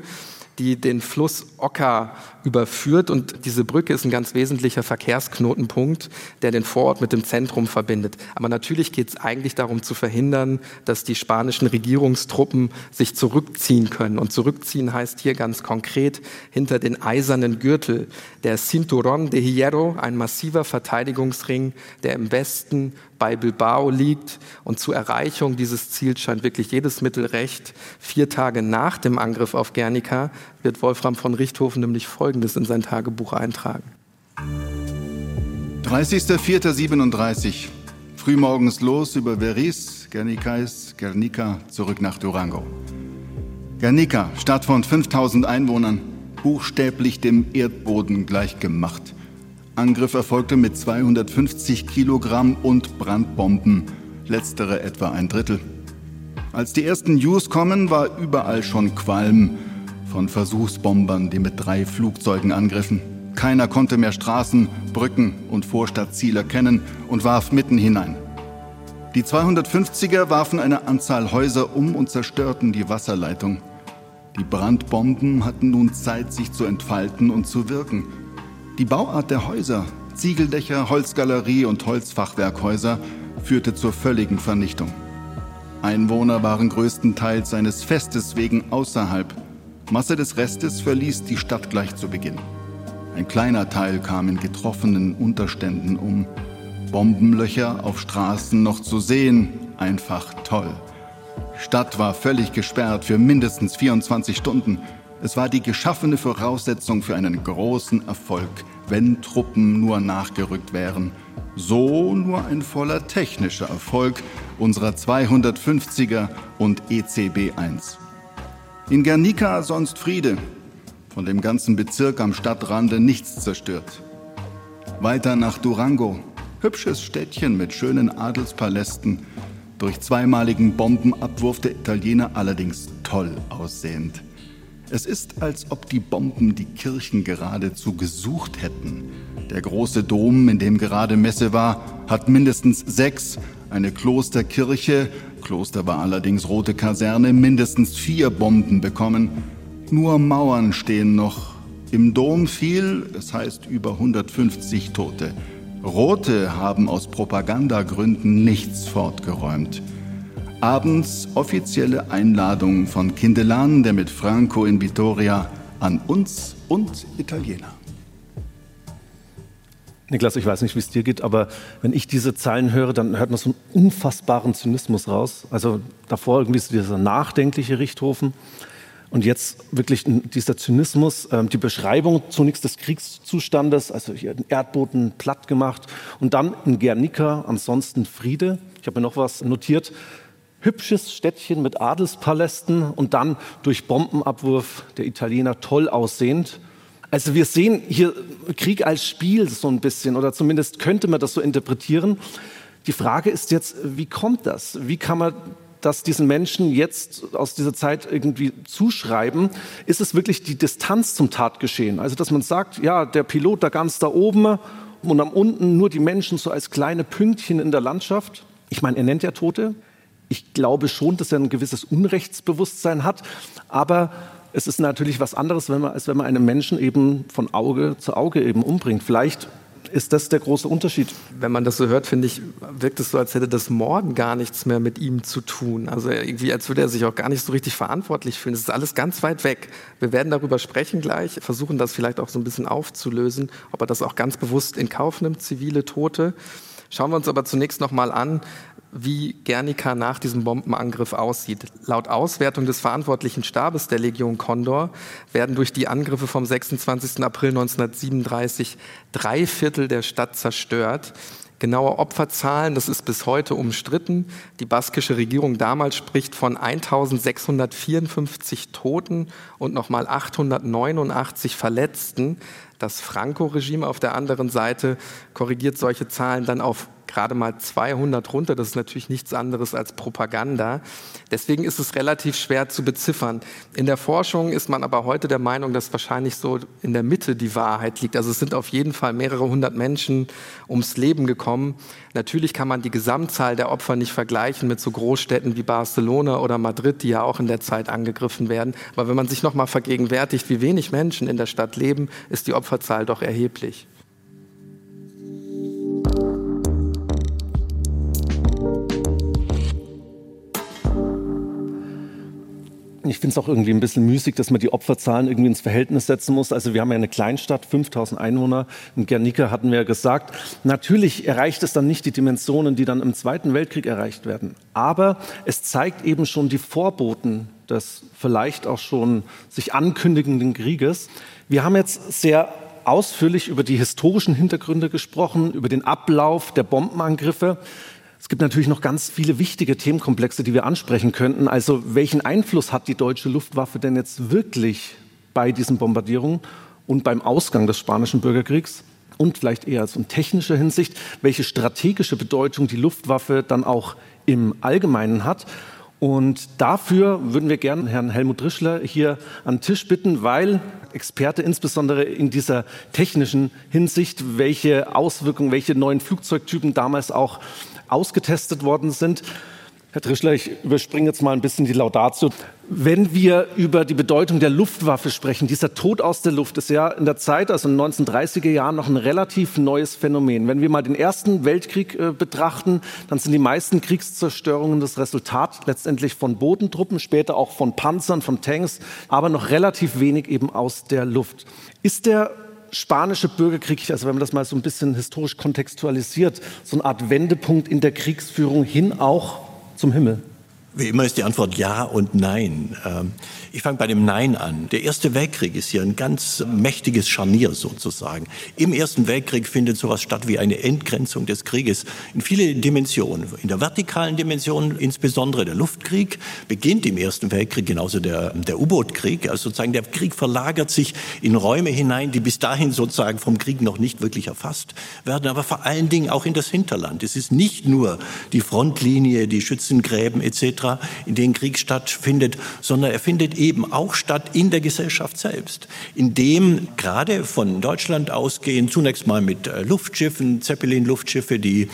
die den Fluss Ocker überführt. Und diese Brücke ist ein ganz wesentlicher Verkehrsknotenpunkt, der den Vorort mit dem Zentrum verbindet. Aber natürlich geht es eigentlich darum zu verhindern, dass die spanischen Regierungstruppen sich zurückziehen können. Und zurückziehen heißt hier ganz konkret hinter den eisernen Gürtel. Der Cinturón de Hierro, ein massiver Verteidigungsring, der im Westen bei Bilbao liegt. Und zur Erreichung dieses Ziels scheint wirklich jedes Mittel recht. Vier Tage nach dem Angriff auf Guernica wird Wolfram von Richthofen nämlich Folgendes in sein Tagebuch eintragen. 30.04.37. Frühmorgens los über Veris, Guernicais, Guernica, zurück nach Durango. Guernica, Stadt von 5000 Einwohnern, buchstäblich dem Erdboden gleichgemacht. Angriff erfolgte mit 250 Kilogramm und Brandbomben, letztere etwa ein Drittel. Als die ersten News kommen, war überall schon Qualm von Versuchsbombern, die mit drei Flugzeugen angriffen. Keiner konnte mehr Straßen, Brücken und Vorstadtziel erkennen und warf mitten hinein. Die 250er warfen eine Anzahl Häuser um und zerstörten die Wasserleitung. Die Brandbomben hatten nun Zeit, sich zu entfalten und zu wirken. Die Bauart der Häuser, Ziegeldächer, Holzgalerie und Holzfachwerkhäuser, führte zur völligen Vernichtung. Einwohner waren größtenteils seines Festes wegen außerhalb Masse des Restes verließ die Stadt gleich zu Beginn. Ein kleiner Teil kam in getroffenen Unterständen um. Bombenlöcher auf Straßen noch zu sehen, einfach toll. Stadt war völlig gesperrt für mindestens 24 Stunden. Es war die geschaffene Voraussetzung für einen großen Erfolg, wenn Truppen nur nachgerückt wären. So nur ein voller technischer Erfolg unserer 250er und ECB 1. In Guernica sonst Friede, von dem ganzen Bezirk am Stadtrande nichts zerstört. Weiter nach Durango, hübsches Städtchen mit schönen Adelspalästen, durch zweimaligen Bombenabwurf der Italiener allerdings toll aussehend. Es ist, als ob die Bomben die Kirchen geradezu gesucht hätten. Der große Dom, in dem gerade Messe war, hat mindestens sechs, eine Klosterkirche, Kloster war allerdings rote Kaserne, mindestens vier Bomben bekommen. Nur Mauern stehen noch. Im Dom fiel, es heißt über 150 Tote. Rote haben aus Propagandagründen nichts fortgeräumt. Abends offizielle Einladung von Kindelan, der mit Franco in Vitoria, an uns und Italiener. Niklas, ich weiß nicht, wie es dir geht, aber wenn ich diese Zeilen höre, dann hört man so einen unfassbaren Zynismus raus. Also davor irgendwie so dieser nachdenkliche Richthofen und jetzt wirklich dieser Zynismus, ähm, die Beschreibung zunächst des Kriegszustandes, also hier den Erdboden platt gemacht und dann in Guernica ansonsten Friede. Ich habe mir noch was notiert. Hübsches Städtchen mit Adelspalästen und dann durch Bombenabwurf der Italiener toll aussehend. Also wir sehen hier Krieg als Spiel so ein bisschen oder zumindest könnte man das so interpretieren. Die Frage ist jetzt, wie kommt das? Wie kann man das diesen Menschen jetzt aus dieser Zeit irgendwie zuschreiben? Ist es wirklich die Distanz zum Tatgeschehen? Also, dass man sagt, ja, der Pilot da ganz da oben und am unten nur die Menschen so als kleine Pünktchen in der Landschaft? Ich meine, er nennt ja Tote. Ich glaube schon, dass er ein gewisses Unrechtsbewusstsein hat, aber es ist natürlich was anderes, wenn man, als wenn man einen Menschen eben von Auge zu Auge eben umbringt. Vielleicht ist das der große Unterschied. Wenn man das so hört, finde ich, wirkt es so, als hätte das Morden gar nichts mehr mit ihm zu tun. Also irgendwie, als würde er sich auch gar nicht so richtig verantwortlich fühlen. Es ist alles ganz weit weg. Wir werden darüber sprechen gleich, versuchen das vielleicht auch so ein bisschen aufzulösen, ob er das auch ganz bewusst in Kauf nimmt, zivile Tote. Schauen wir uns aber zunächst noch mal an, wie Guernica nach diesem Bombenangriff aussieht. Laut Auswertung des verantwortlichen Stabes der Legion Condor werden durch die Angriffe vom 26. April 1937 drei Viertel der Stadt zerstört. Genaue Opferzahlen, das ist bis heute umstritten. Die baskische Regierung damals spricht von 1654 Toten und nochmal 889 Verletzten. Das Franco-Regime auf der anderen Seite korrigiert solche Zahlen dann auf gerade mal 200 runter. Das ist natürlich nichts anderes als Propaganda. Deswegen ist es relativ schwer zu beziffern. In der Forschung ist man aber heute der Meinung, dass wahrscheinlich so in der Mitte die Wahrheit liegt. Also es sind auf jeden Fall mehrere hundert Menschen ums Leben gekommen. Natürlich kann man die Gesamtzahl der Opfer nicht vergleichen mit so Großstädten wie Barcelona oder Madrid, die ja auch in der Zeit angegriffen werden. Aber wenn man sich noch mal vergegenwärtigt, wie wenig Menschen in der Stadt leben, ist die Opferzahl doch erheblich. Ich finde es auch irgendwie ein bisschen müßig, dass man die Opferzahlen irgendwie ins Verhältnis setzen muss. Also wir haben ja eine Kleinstadt, 5000 Einwohner. In Guernica hatten wir ja gesagt, natürlich erreicht es dann nicht die Dimensionen, die dann im Zweiten Weltkrieg erreicht werden. Aber es zeigt eben schon die Vorboten des vielleicht auch schon sich ankündigenden Krieges. Wir haben jetzt sehr ausführlich über die historischen Hintergründe gesprochen, über den Ablauf der Bombenangriffe. Es gibt natürlich noch ganz viele wichtige Themenkomplexe, die wir ansprechen könnten. Also welchen Einfluss hat die deutsche Luftwaffe denn jetzt wirklich bei diesen Bombardierungen und beim Ausgang des spanischen Bürgerkriegs? Und vielleicht eher so in technischer Hinsicht, welche strategische Bedeutung die Luftwaffe dann auch im Allgemeinen hat. Und dafür würden wir gerne Herrn Helmut Rischler hier an den Tisch bitten, weil Experte insbesondere in dieser technischen Hinsicht, welche Auswirkungen, welche neuen Flugzeugtypen damals auch ausgetestet worden sind. Herr Trischler, ich überspringe jetzt mal ein bisschen die Laudatio. Wenn wir über die Bedeutung der Luftwaffe sprechen, dieser Tod aus der Luft ist ja in der Zeit, also in den 1930er Jahren, noch ein relativ neues Phänomen. Wenn wir mal den Ersten Weltkrieg äh, betrachten, dann sind die meisten Kriegszerstörungen das Resultat letztendlich von Bodentruppen, später auch von Panzern, von Tanks, aber noch relativ wenig eben aus der Luft. Ist der spanische Bürgerkrieg, also wenn man das mal so ein bisschen historisch kontextualisiert, so eine Art Wendepunkt in der Kriegsführung hin auch zum Himmel? Wie immer ist die Antwort ja und nein. Ähm, ich fange bei dem Nein an. Der Erste Weltkrieg ist hier ein ganz mächtiges Scharnier sozusagen. Im Ersten Weltkrieg findet sowas statt wie eine Entgrenzung des Krieges in viele Dimensionen. In der vertikalen Dimension, insbesondere der Luftkrieg, beginnt im Ersten Weltkrieg genauso der, der U-Boot-Krieg. Also sozusagen der Krieg verlagert sich in Räume hinein, die bis dahin sozusagen vom Krieg noch nicht wirklich erfasst werden, aber vor allen Dingen auch in das Hinterland. Es ist nicht nur die Frontlinie, die Schützengräben etc., in denen Krieg stattfindet, sondern er findet eben auch statt in der Gesellschaft selbst, indem gerade von Deutschland ausgehend zunächst mal mit äh, Luftschiffen, Zeppelin-Luftschiffe, die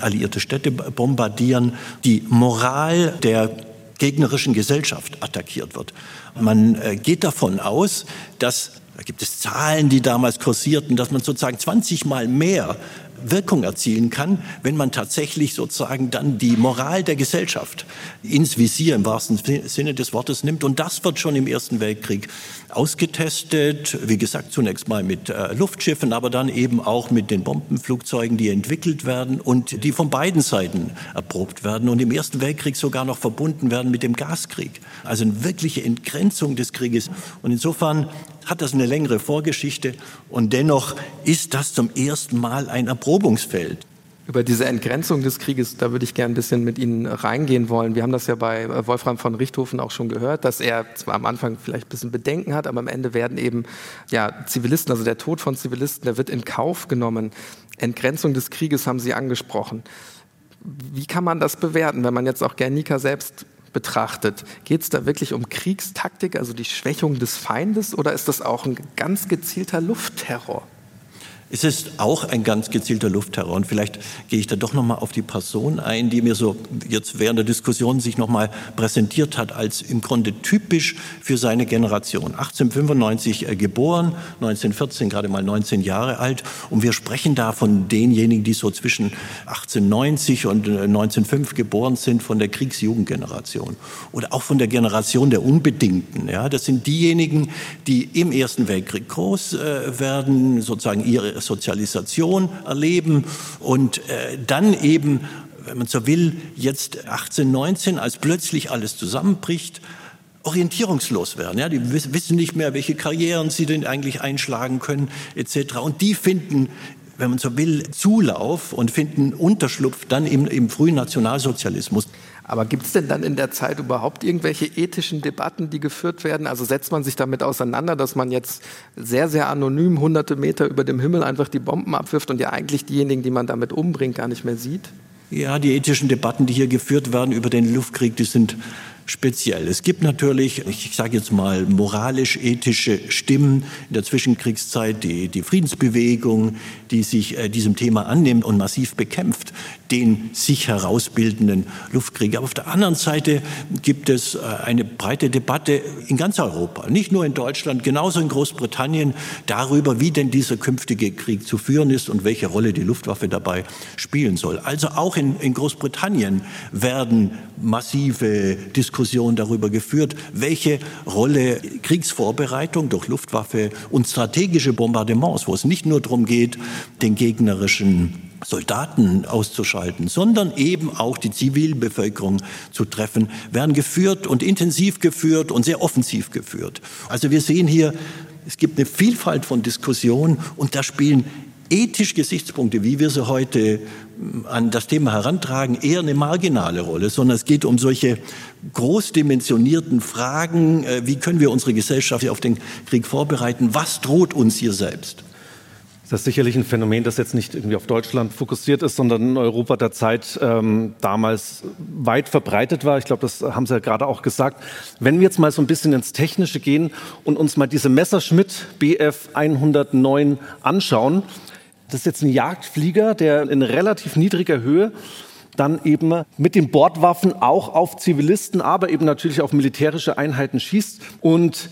alliierte Städte bombardieren, die Moral der gegnerischen Gesellschaft attackiert wird. Man äh, geht davon aus, dass da gibt es Zahlen, die damals kursierten, dass man sozusagen 20 Mal mehr Wirkung erzielen kann, wenn man tatsächlich sozusagen dann die Moral der Gesellschaft ins Visier im wahrsten Sinne des Wortes nimmt. Und das wird schon im Ersten Weltkrieg ausgetestet. Wie gesagt, zunächst mal mit äh, Luftschiffen, aber dann eben auch mit den Bombenflugzeugen, die entwickelt werden und die von beiden Seiten erprobt werden und im Ersten Weltkrieg sogar noch verbunden werden mit dem Gaskrieg. Also eine wirkliche Entgrenzung des Krieges. Und insofern hat das eine längere Vorgeschichte und dennoch ist das zum ersten Mal ein Erprobungsfeld. Über diese Entgrenzung des Krieges, da würde ich gerne ein bisschen mit Ihnen reingehen wollen. Wir haben das ja bei äh, Wolfram von Richthofen auch schon gehört, dass er zwar am Anfang vielleicht ein bisschen Bedenken hat, aber am Ende werden eben ja, Zivilisten, also der Tod von Zivilisten, der wird in Kauf genommen. Entgrenzung des Krieges haben Sie angesprochen. Wie kann man das bewerten, wenn man jetzt auch Guernica selbst betrachtet? Geht es da wirklich um Kriegstaktik, also die Schwächung des Feindes, oder ist das auch ein ganz gezielter Luftterror? Es ist auch ein ganz gezielter Luftterror. Und vielleicht gehe ich da doch noch mal auf die Person ein, die mir so jetzt während der Diskussion sich noch mal präsentiert hat als im Grunde typisch für seine Generation. 1895 äh, geboren, 1914 gerade mal 19 Jahre alt. Und wir sprechen da von denjenigen, die so zwischen 1890 und 1905 äh, geboren sind, von der Kriegsjugendgeneration. Oder auch von der Generation der Unbedingten. Ja, das sind diejenigen, die im Ersten Weltkrieg groß äh, werden, sozusagen ihre Sozialisation erleben und äh, dann eben, wenn man so will, jetzt 18, 19, als plötzlich alles zusammenbricht, orientierungslos werden. Ja, die wissen nicht mehr, welche Karrieren sie denn eigentlich einschlagen können, etc. Und die finden wenn man so will, Zulauf und finden Unterschlupf dann im, im frühen Nationalsozialismus. Aber gibt es denn dann in der Zeit überhaupt irgendwelche ethischen Debatten, die geführt werden? Also setzt man sich damit auseinander, dass man jetzt sehr, sehr anonym hunderte Meter über dem Himmel einfach die Bomben abwirft und ja eigentlich diejenigen, die man damit umbringt, gar nicht mehr sieht? Ja, die ethischen Debatten, die hier geführt werden über den Luftkrieg, die sind speziell. Es gibt natürlich, ich sage jetzt mal, moralisch-ethische Stimmen in der Zwischenkriegszeit, die, die Friedensbewegung, die sich äh, diesem Thema annimmt und massiv bekämpft, den sich herausbildenden Luftkrieg. Aber auf der anderen Seite gibt es äh, eine breite Debatte in ganz Europa, nicht nur in Deutschland, genauso in Großbritannien, darüber, wie denn dieser künftige Krieg zu führen ist und welche Rolle die Luftwaffe dabei spielen soll. Also auch in, in Großbritannien werden massive Diskussionen darüber geführt, welche Rolle Kriegsvorbereitung durch Luftwaffe und strategische Bombardements, wo es nicht nur darum geht, den gegnerischen Soldaten auszuschalten, sondern eben auch die Zivilbevölkerung zu treffen, werden geführt und intensiv geführt und sehr offensiv geführt. Also wir sehen hier, es gibt eine Vielfalt von Diskussionen und da spielen ethische Gesichtspunkte, wie wir sie heute hm, an das Thema herantragen, eher eine marginale Rolle, sondern es geht um solche großdimensionierten Fragen, äh, wie können wir unsere Gesellschaft auf den Krieg vorbereiten, was droht uns hier selbst. Das ist sicherlich ein Phänomen, das jetzt nicht irgendwie auf Deutschland fokussiert ist, sondern in Europa der Zeit ähm, damals weit verbreitet war. Ich glaube, das haben Sie ja gerade auch gesagt. Wenn wir jetzt mal so ein bisschen ins Technische gehen und uns mal diese Messerschmitt Bf 109 anschauen, das ist jetzt ein Jagdflieger, der in relativ niedriger Höhe dann eben mit den Bordwaffen auch auf Zivilisten, aber eben natürlich auf militärische Einheiten schießt. Und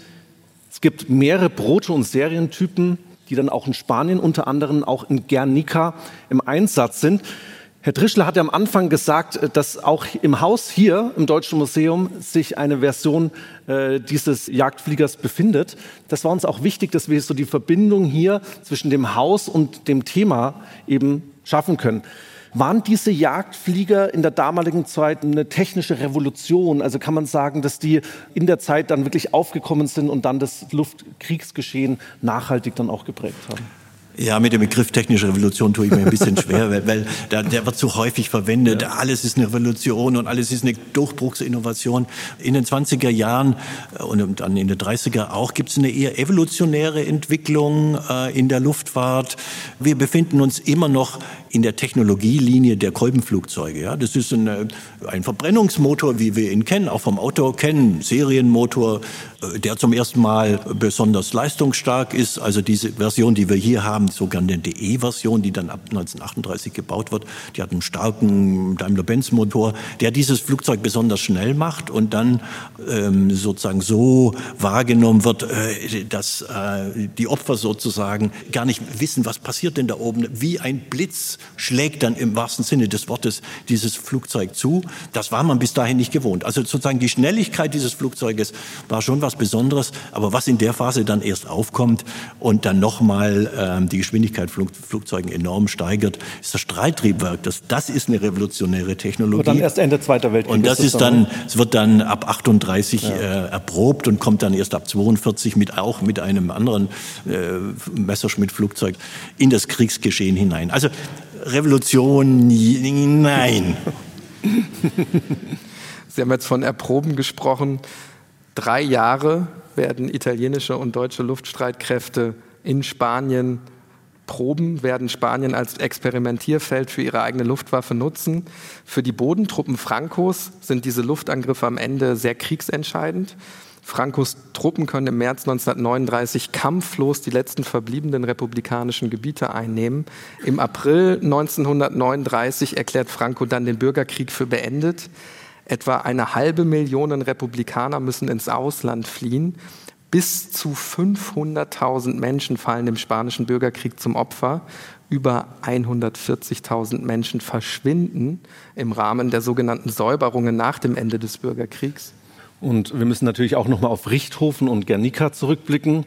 es gibt mehrere Brote- und Serientypen die dann auch in Spanien unter anderem auch in Guernica im Einsatz sind. Herr Trischler hat ja am Anfang gesagt, dass auch im Haus hier im Deutschen Museum sich eine Version äh, dieses Jagdfliegers befindet. Das war uns auch wichtig, dass wir so die Verbindung hier zwischen dem Haus und dem Thema eben schaffen können. Waren diese Jagdflieger in der damaligen Zeit eine technische Revolution? Also kann man sagen, dass die in der Zeit dann wirklich aufgekommen sind und dann das Luftkriegsgeschehen nachhaltig dann auch geprägt haben? Ja, mit dem Begriff technische Revolution tue ich mir ein bisschen schwer, weil, weil der, der wird zu häufig verwendet. Ja. Alles ist eine Revolution und alles ist eine Durchbruchsinnovation. In den 20er Jahren äh, und dann in den 30er auch gibt es eine eher evolutionäre Entwicklung äh, in der Luftfahrt. Wir befinden uns immer noch in der Technologielinie der Kolbenflugzeuge. Ja, das ist ein, äh, ein Verbrennungsmotor, wie wir ihn kennen, auch vom Auto kennen, Serienmotor, äh, der zum ersten Mal besonders leistungsstark ist. Also diese Version, die wir hier haben, die sogenannte DE-Version, die dann ab 1938 gebaut wird, die hat einen starken Daimler-Benz-Motor, der dieses Flugzeug besonders schnell macht und dann ähm, sozusagen so wahrgenommen wird, äh, dass äh, die Opfer sozusagen gar nicht wissen, was passiert denn da oben. Wie ein Blitz schlägt dann im wahrsten Sinne des Wortes dieses Flugzeug zu. Das war man bis dahin nicht gewohnt. Also sozusagen die Schnelligkeit dieses Flugzeuges war schon was Besonderes. Aber was in der Phase dann erst aufkommt und dann nochmal ähm, die Geschwindigkeit Flug, Flugzeugen enorm steigert, ist das Streittriebwerk. Das, das ist eine revolutionäre Technologie. Und dann erst Ende Zweiter Weltkrieg. Und das ist, dann, es wird dann ab 38 ja. äh, erprobt und kommt dann erst ab 42 mit auch mit einem anderen äh, Messerschmitt-Flugzeug in das Kriegsgeschehen hinein. Also Revolution, nein. Sie haben jetzt von Erproben gesprochen drei Jahre werden italienische und deutsche Luftstreitkräfte in Spanien Proben werden Spanien als Experimentierfeld für ihre eigene Luftwaffe nutzen. Für die Bodentruppen Francos sind diese Luftangriffe am Ende sehr kriegsentscheidend. Francos Truppen können im März 1939 kampflos die letzten verbliebenen republikanischen Gebiete einnehmen. Im April 1939 erklärt Franco dann den Bürgerkrieg für beendet. Etwa eine halbe Million Republikaner müssen ins Ausland fliehen. Bis zu 500.000 Menschen fallen im spanischen Bürgerkrieg zum Opfer. Über 140.000 Menschen verschwinden im Rahmen der sogenannten Säuberungen nach dem Ende des Bürgerkriegs. Und wir müssen natürlich auch noch mal auf Richthofen und Guernica zurückblicken.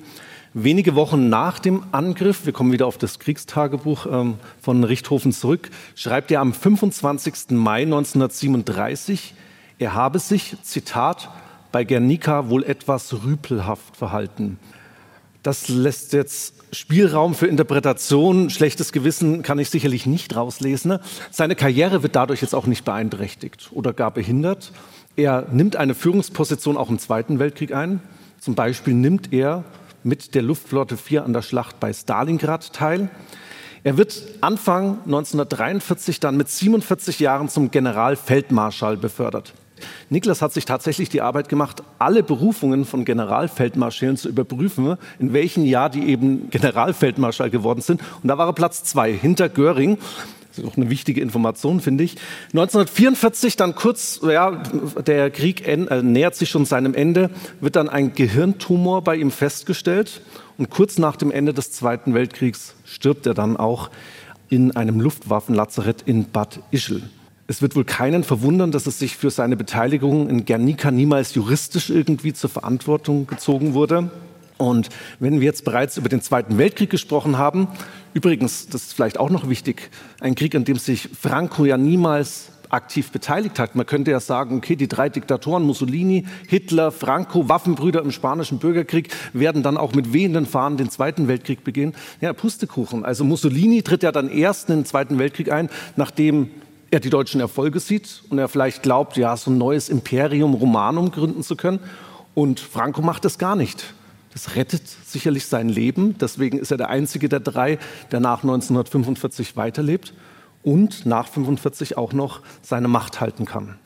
Wenige Wochen nach dem Angriff, wir kommen wieder auf das Kriegstagebuch ähm, von Richthofen zurück, schreibt er am 25. Mai 1937, er habe sich, Zitat, bei Guernica wohl etwas rüpelhaft verhalten. Das lässt jetzt Spielraum für Interpretation. Schlechtes Gewissen kann ich sicherlich nicht rauslesen. Seine Karriere wird dadurch jetzt auch nicht beeinträchtigt oder gar behindert. Er nimmt eine Führungsposition auch im Zweiten Weltkrieg ein. Zum Beispiel nimmt er mit der Luftflotte 4 an der Schlacht bei Stalingrad teil. Er wird Anfang 1943 dann mit 47 Jahren zum Generalfeldmarschall befördert. Niklas hat sich tatsächlich die Arbeit gemacht, alle Berufungen von Generalfeldmarschällen zu überprüfen, in welchem Jahr die eben Generalfeldmarschall geworden sind. Und da war er Platz zwei hinter Göring. Das ist auch eine wichtige Information, finde ich. 1944, dann kurz, ja, der Krieg äh, nähert sich schon seinem Ende, wird dann ein Gehirntumor bei ihm festgestellt. Und kurz nach dem Ende des Zweiten Weltkriegs stirbt er dann auch in einem Luftwaffenlazarett in Bad Ischl. Es wird wohl keinen verwundern, dass es sich für seine Beteiligung in Guernica niemals juristisch irgendwie zur Verantwortung gezogen wurde. Und wenn wir jetzt bereits über den Zweiten Weltkrieg gesprochen haben, übrigens, das ist vielleicht auch noch wichtig, ein Krieg, an dem sich Franco ja niemals aktiv beteiligt hat. Man könnte ja sagen, okay, die drei Diktatoren, Mussolini, Hitler, Franco, Waffenbrüder im spanischen Bürgerkrieg, werden dann auch mit wehenden Fahnen den Zweiten Weltkrieg beginnen. Ja, Pustekuchen. Also Mussolini tritt ja dann erst in den Zweiten Weltkrieg ein, nachdem er die deutschen Erfolge sieht und er vielleicht glaubt, ja, so ein neues Imperium Romanum gründen zu können. Und Franco macht das gar nicht. Das rettet sicherlich sein Leben. Deswegen ist er der einzige der drei, der nach 1945 weiterlebt und nach 1945 auch noch seine Macht halten kann.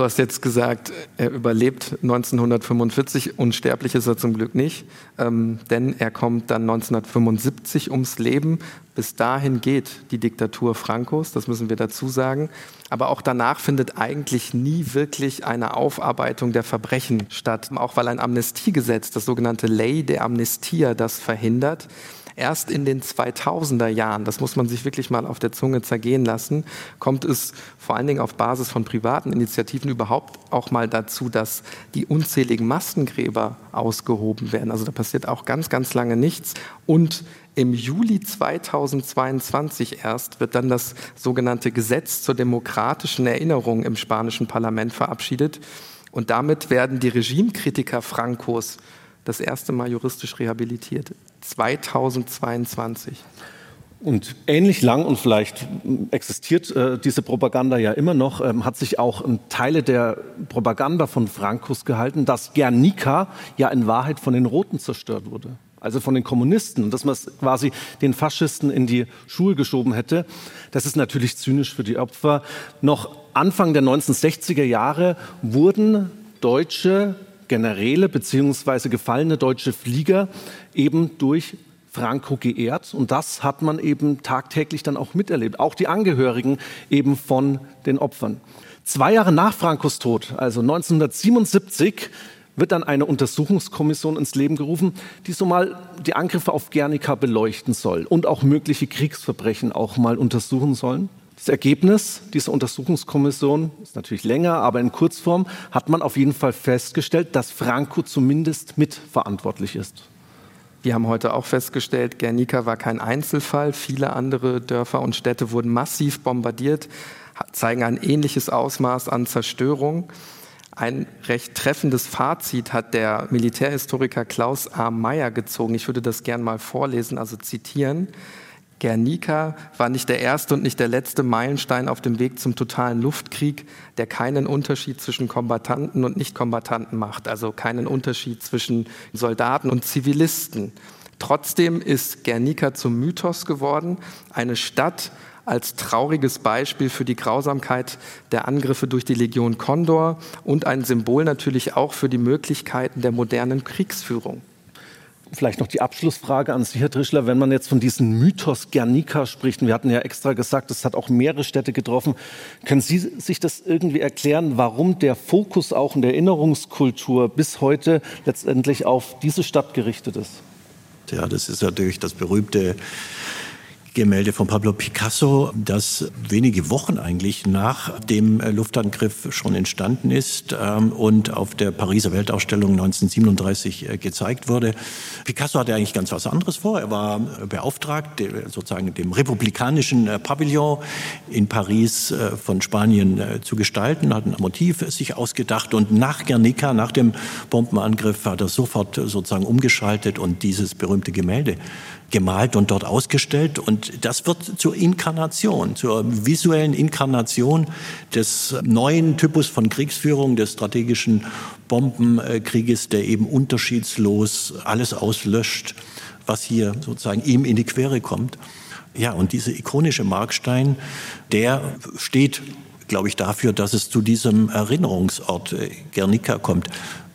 Du hast jetzt gesagt, er überlebt 1945. Unsterblich ist er zum Glück nicht, ähm, denn er kommt dann 1975 ums Leben. Bis dahin geht die Diktatur Francos, das müssen wir dazu sagen. Aber auch danach findet eigentlich nie wirklich eine Aufarbeitung der Verbrechen statt, auch weil ein Amnestiegesetz, das sogenannte Ley de Amnestia, das verhindert erst in den 2000er Jahren, das muss man sich wirklich mal auf der Zunge zergehen lassen, kommt es vor allen Dingen auf Basis von privaten Initiativen überhaupt auch mal dazu, dass die unzähligen Massengräber ausgehoben werden. Also da passiert auch ganz, ganz lange nichts. Und im Juli 2022 erst wird dann das sogenannte Gesetz zur demokratischen Erinnerung im spanischen Parlament verabschiedet. Und damit werden die Regimekritiker Francos das erste Mal juristisch rehabilitiert. 2022. Und ähnlich lang und vielleicht existiert äh, diese Propaganda ja immer noch, ähm, hat sich auch ähm, Teile der Propaganda von Frankus gehalten, dass Guernica ja in Wahrheit von den Roten zerstört wurde. Also von den Kommunisten und dass man es quasi den Faschisten in die Schuhe geschoben hätte. Das ist natürlich zynisch für die Opfer. Noch Anfang der 1960er Jahre wurden deutsche Generäle beziehungsweise gefallene deutsche Flieger eben durch Franco geehrt. Und das hat man eben tagtäglich dann auch miterlebt. Auch die Angehörigen eben von den Opfern. Zwei Jahre nach Francos Tod, also 1977, wird dann eine Untersuchungskommission ins Leben gerufen, die so mal die Angriffe auf Guernica beleuchten soll und auch mögliche Kriegsverbrechen auch mal untersuchen sollen. Das Ergebnis dieser Untersuchungskommission ist natürlich länger, aber in Kurzform hat man auf jeden Fall festgestellt, dass Franco zumindest mitverantwortlich ist. Wir haben heute auch festgestellt, Guernica war kein Einzelfall. Viele andere Dörfer und Städte wurden massiv bombardiert, zeigen ein ähnliches Ausmaß an Zerstörung. Ein recht treffendes Fazit hat der Militärhistoriker Klaus A. Meyer gezogen. Ich würde das gern mal vorlesen, also zitieren. Guernica war nicht der erste und nicht der letzte Meilenstein auf dem Weg zum totalen Luftkrieg, der keinen Unterschied zwischen Kombattanten und Nichtkombattanten macht, also keinen Unterschied zwischen Soldaten und Zivilisten. Trotzdem ist Guernica zum Mythos geworden, eine Stadt als trauriges Beispiel für die Grausamkeit der Angriffe durch die Legion Condor und ein Symbol natürlich auch für die Möglichkeiten der modernen Kriegsführung. Vielleicht noch die Abschlussfrage an Sie, Herr Trischler. Wenn man jetzt von diesem Mythos Guernica spricht, und wir hatten ja extra gesagt, es hat auch mehrere Städte getroffen, können Sie sich das irgendwie erklären, warum der Fokus auch in der Erinnerungskultur bis heute letztendlich auf diese Stadt gerichtet ist? Ja, das ist natürlich das berühmte Gemälde von Pablo Picasso, das wenige Wochen eigentlich nach dem äh, Luftangriff schon entstanden ist ähm, und auf der Pariser Weltausstellung 1937 äh, gezeigt wurde. Picasso hatte eigentlich ganz was anderes vor. Er war äh, beauftragt, sozusagen dem republikanischen Pavillon in Paris von Spanien zu gestalten, hat ein Motiv sich ausgedacht und nach Guernica, nach dem Bombenangriff, hat er sofort sozusagen umgeschaltet und dieses berühmte Gemälde gemalt und dort ausgestellt. Und das wird zur Inkarnation, zur visuellen Inkarnation des neuen Typus von Kriegsführung, des strategischen Bombenkrieges, der eben unterschiedslos alles auslöscht, was hier sozusagen ihm in die Quere kommt. Ja, und dieser ikonische Markstein, der steht, glaube ich, dafür, dass es zu diesem Erinnerungsort äh, Guernica kommt.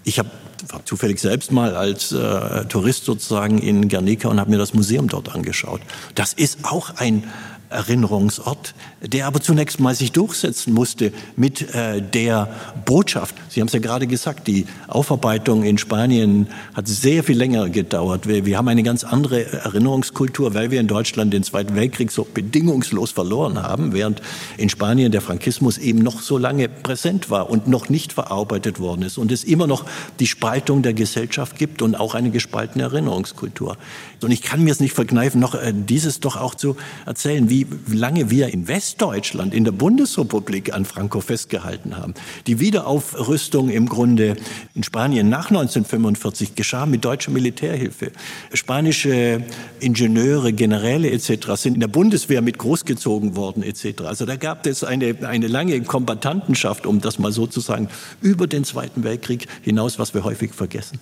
Ich habe war zufällig selbst mal als äh, Tourist sozusagen in Guernica und habe mir das Museum dort angeschaut. Das ist auch ein Erinnerungsort, der aber zunächst mal sich durchsetzen musste mit äh, der Botschaft. Sie haben es ja gerade gesagt, die Aufarbeitung in Spanien hat sehr viel länger gedauert. Wir, wir haben eine ganz andere Erinnerungskultur, weil wir in Deutschland den Zweiten Weltkrieg so bedingungslos verloren haben, während in Spanien der Frankismus eben noch so lange präsent war und noch nicht verarbeitet worden ist und es immer noch die Spaltung der Gesellschaft gibt und auch eine gespaltene Erinnerungskultur. Und ich kann mir es nicht verkneifen, noch äh, dieses doch auch zu erzählen, wie lange wir in Westdeutschland, in der Bundesrepublik an Franco festgehalten haben. Die Wiederaufrüstung im Grunde in Spanien nach 1945 geschah mit deutscher Militärhilfe. Spanische Ingenieure, Generäle etc. sind in der Bundeswehr mit großgezogen worden etc. Also da gab es eine, eine lange Kombatantenschaft, um das mal so zu sagen, über den Zweiten Weltkrieg hinaus, was wir häufig vergessen.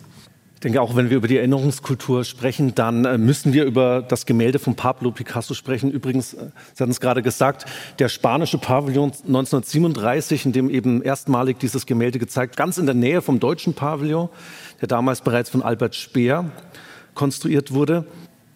Denke, auch wenn wir über die Erinnerungskultur sprechen, dann äh, müssen wir über das Gemälde von Pablo Picasso sprechen. Übrigens, äh, Sie hatten es gerade gesagt, der spanische Pavillon 1937, in dem eben erstmalig dieses Gemälde gezeigt, ganz in der Nähe vom deutschen Pavillon, der damals bereits von Albert Speer konstruiert wurde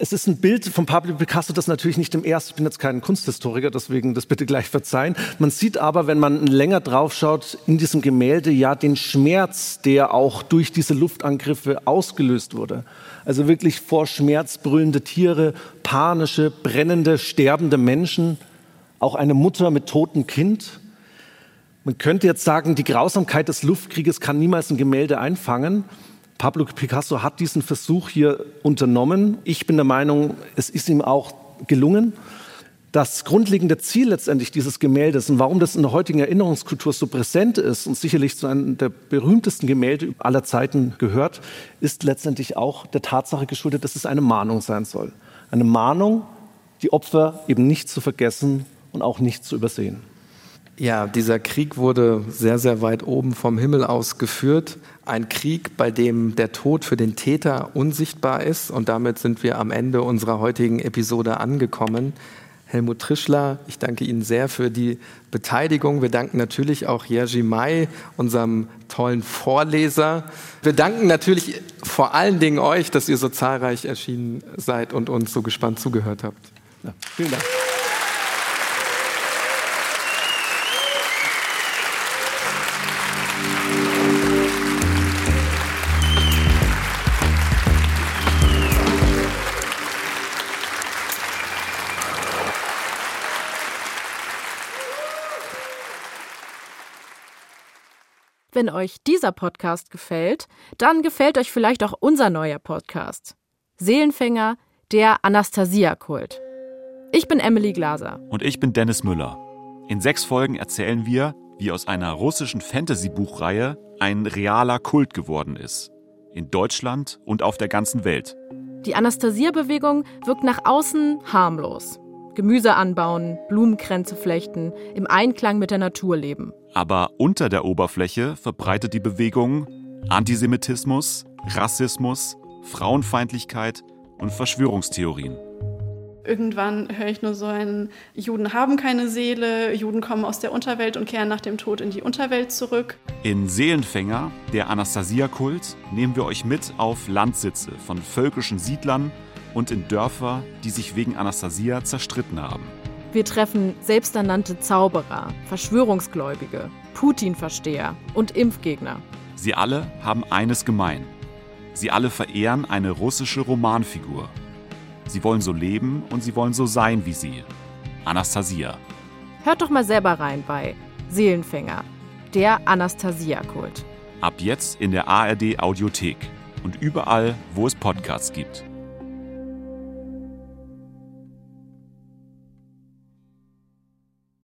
es ist ein Bild von Pablo Picasso, das natürlich nicht im ersten, ich bin jetzt kein Kunsthistoriker, deswegen das bitte gleich verzeihen. Man sieht aber, wenn man länger drauf schaut, in diesem Gemälde ja den Schmerz, der auch durch diese Luftangriffe ausgelöst wurde. Also wirklich vor Schmerz brüllende Tiere, panische, brennende, sterbende Menschen, auch eine Mutter mit totem Kind. Man könnte jetzt sagen, die Grausamkeit des Luftkrieges kann niemals ein Gemälde einfangen. Pablo Picasso hat diesen Versuch hier unternommen. Ich bin der Meinung, es ist ihm auch gelungen. Das grundlegende Ziel letztendlich dieses Gemäldes und warum das in der heutigen Erinnerungskultur so präsent ist und sicherlich zu einem der berühmtesten Gemälde aller Zeiten gehört, ist letztendlich auch der Tatsache geschuldet, dass es eine Mahnung sein soll. Eine Mahnung, die Opfer eben nicht zu vergessen und auch nicht zu übersehen. Ja, dieser Krieg wurde sehr, sehr weit oben vom Himmel aus geführt. Ein Krieg, bei dem der Tod für den Täter unsichtbar ist. Und damit sind wir am Ende unserer heutigen Episode angekommen. Helmut Trischler, ich danke Ihnen sehr für die Beteiligung. Wir danken natürlich auch Jerzy May, unserem tollen Vorleser. Wir danken natürlich vor allen Dingen euch, dass ihr so zahlreich erschienen seid und uns so gespannt zugehört habt. Ja, vielen Dank. Wenn euch dieser Podcast gefällt, dann gefällt euch vielleicht auch unser neuer Podcast. Seelenfänger, der Anastasia-Kult. Ich bin Emily Glaser. Und ich bin Dennis Müller. In sechs Folgen erzählen wir, wie aus einer russischen Fantasy-Buchreihe ein realer Kult geworden ist. In Deutschland und auf der ganzen Welt. Die Anastasia-Bewegung wirkt nach außen harmlos. Gemüse anbauen, Blumenkränze flechten, im Einklang mit der Natur leben. Aber unter der Oberfläche verbreitet die Bewegung Antisemitismus, Rassismus, Frauenfeindlichkeit und Verschwörungstheorien. Irgendwann höre ich nur so ein, Juden haben keine Seele, Juden kommen aus der Unterwelt und kehren nach dem Tod in die Unterwelt zurück. In Seelenfänger, der Anastasia-Kult, nehmen wir euch mit auf Landsitze von völkischen Siedlern und in Dörfer, die sich wegen Anastasia zerstritten haben. Wir treffen selbsternannte Zauberer, Verschwörungsgläubige, Putin-Versteher und Impfgegner. Sie alle haben eines gemein. Sie alle verehren eine russische Romanfigur. Sie wollen so leben und sie wollen so sein wie sie. Anastasia. Hört doch mal selber rein bei Seelenfänger, der Anastasia-Kult. Ab jetzt in der ARD Audiothek und überall, wo es Podcasts gibt.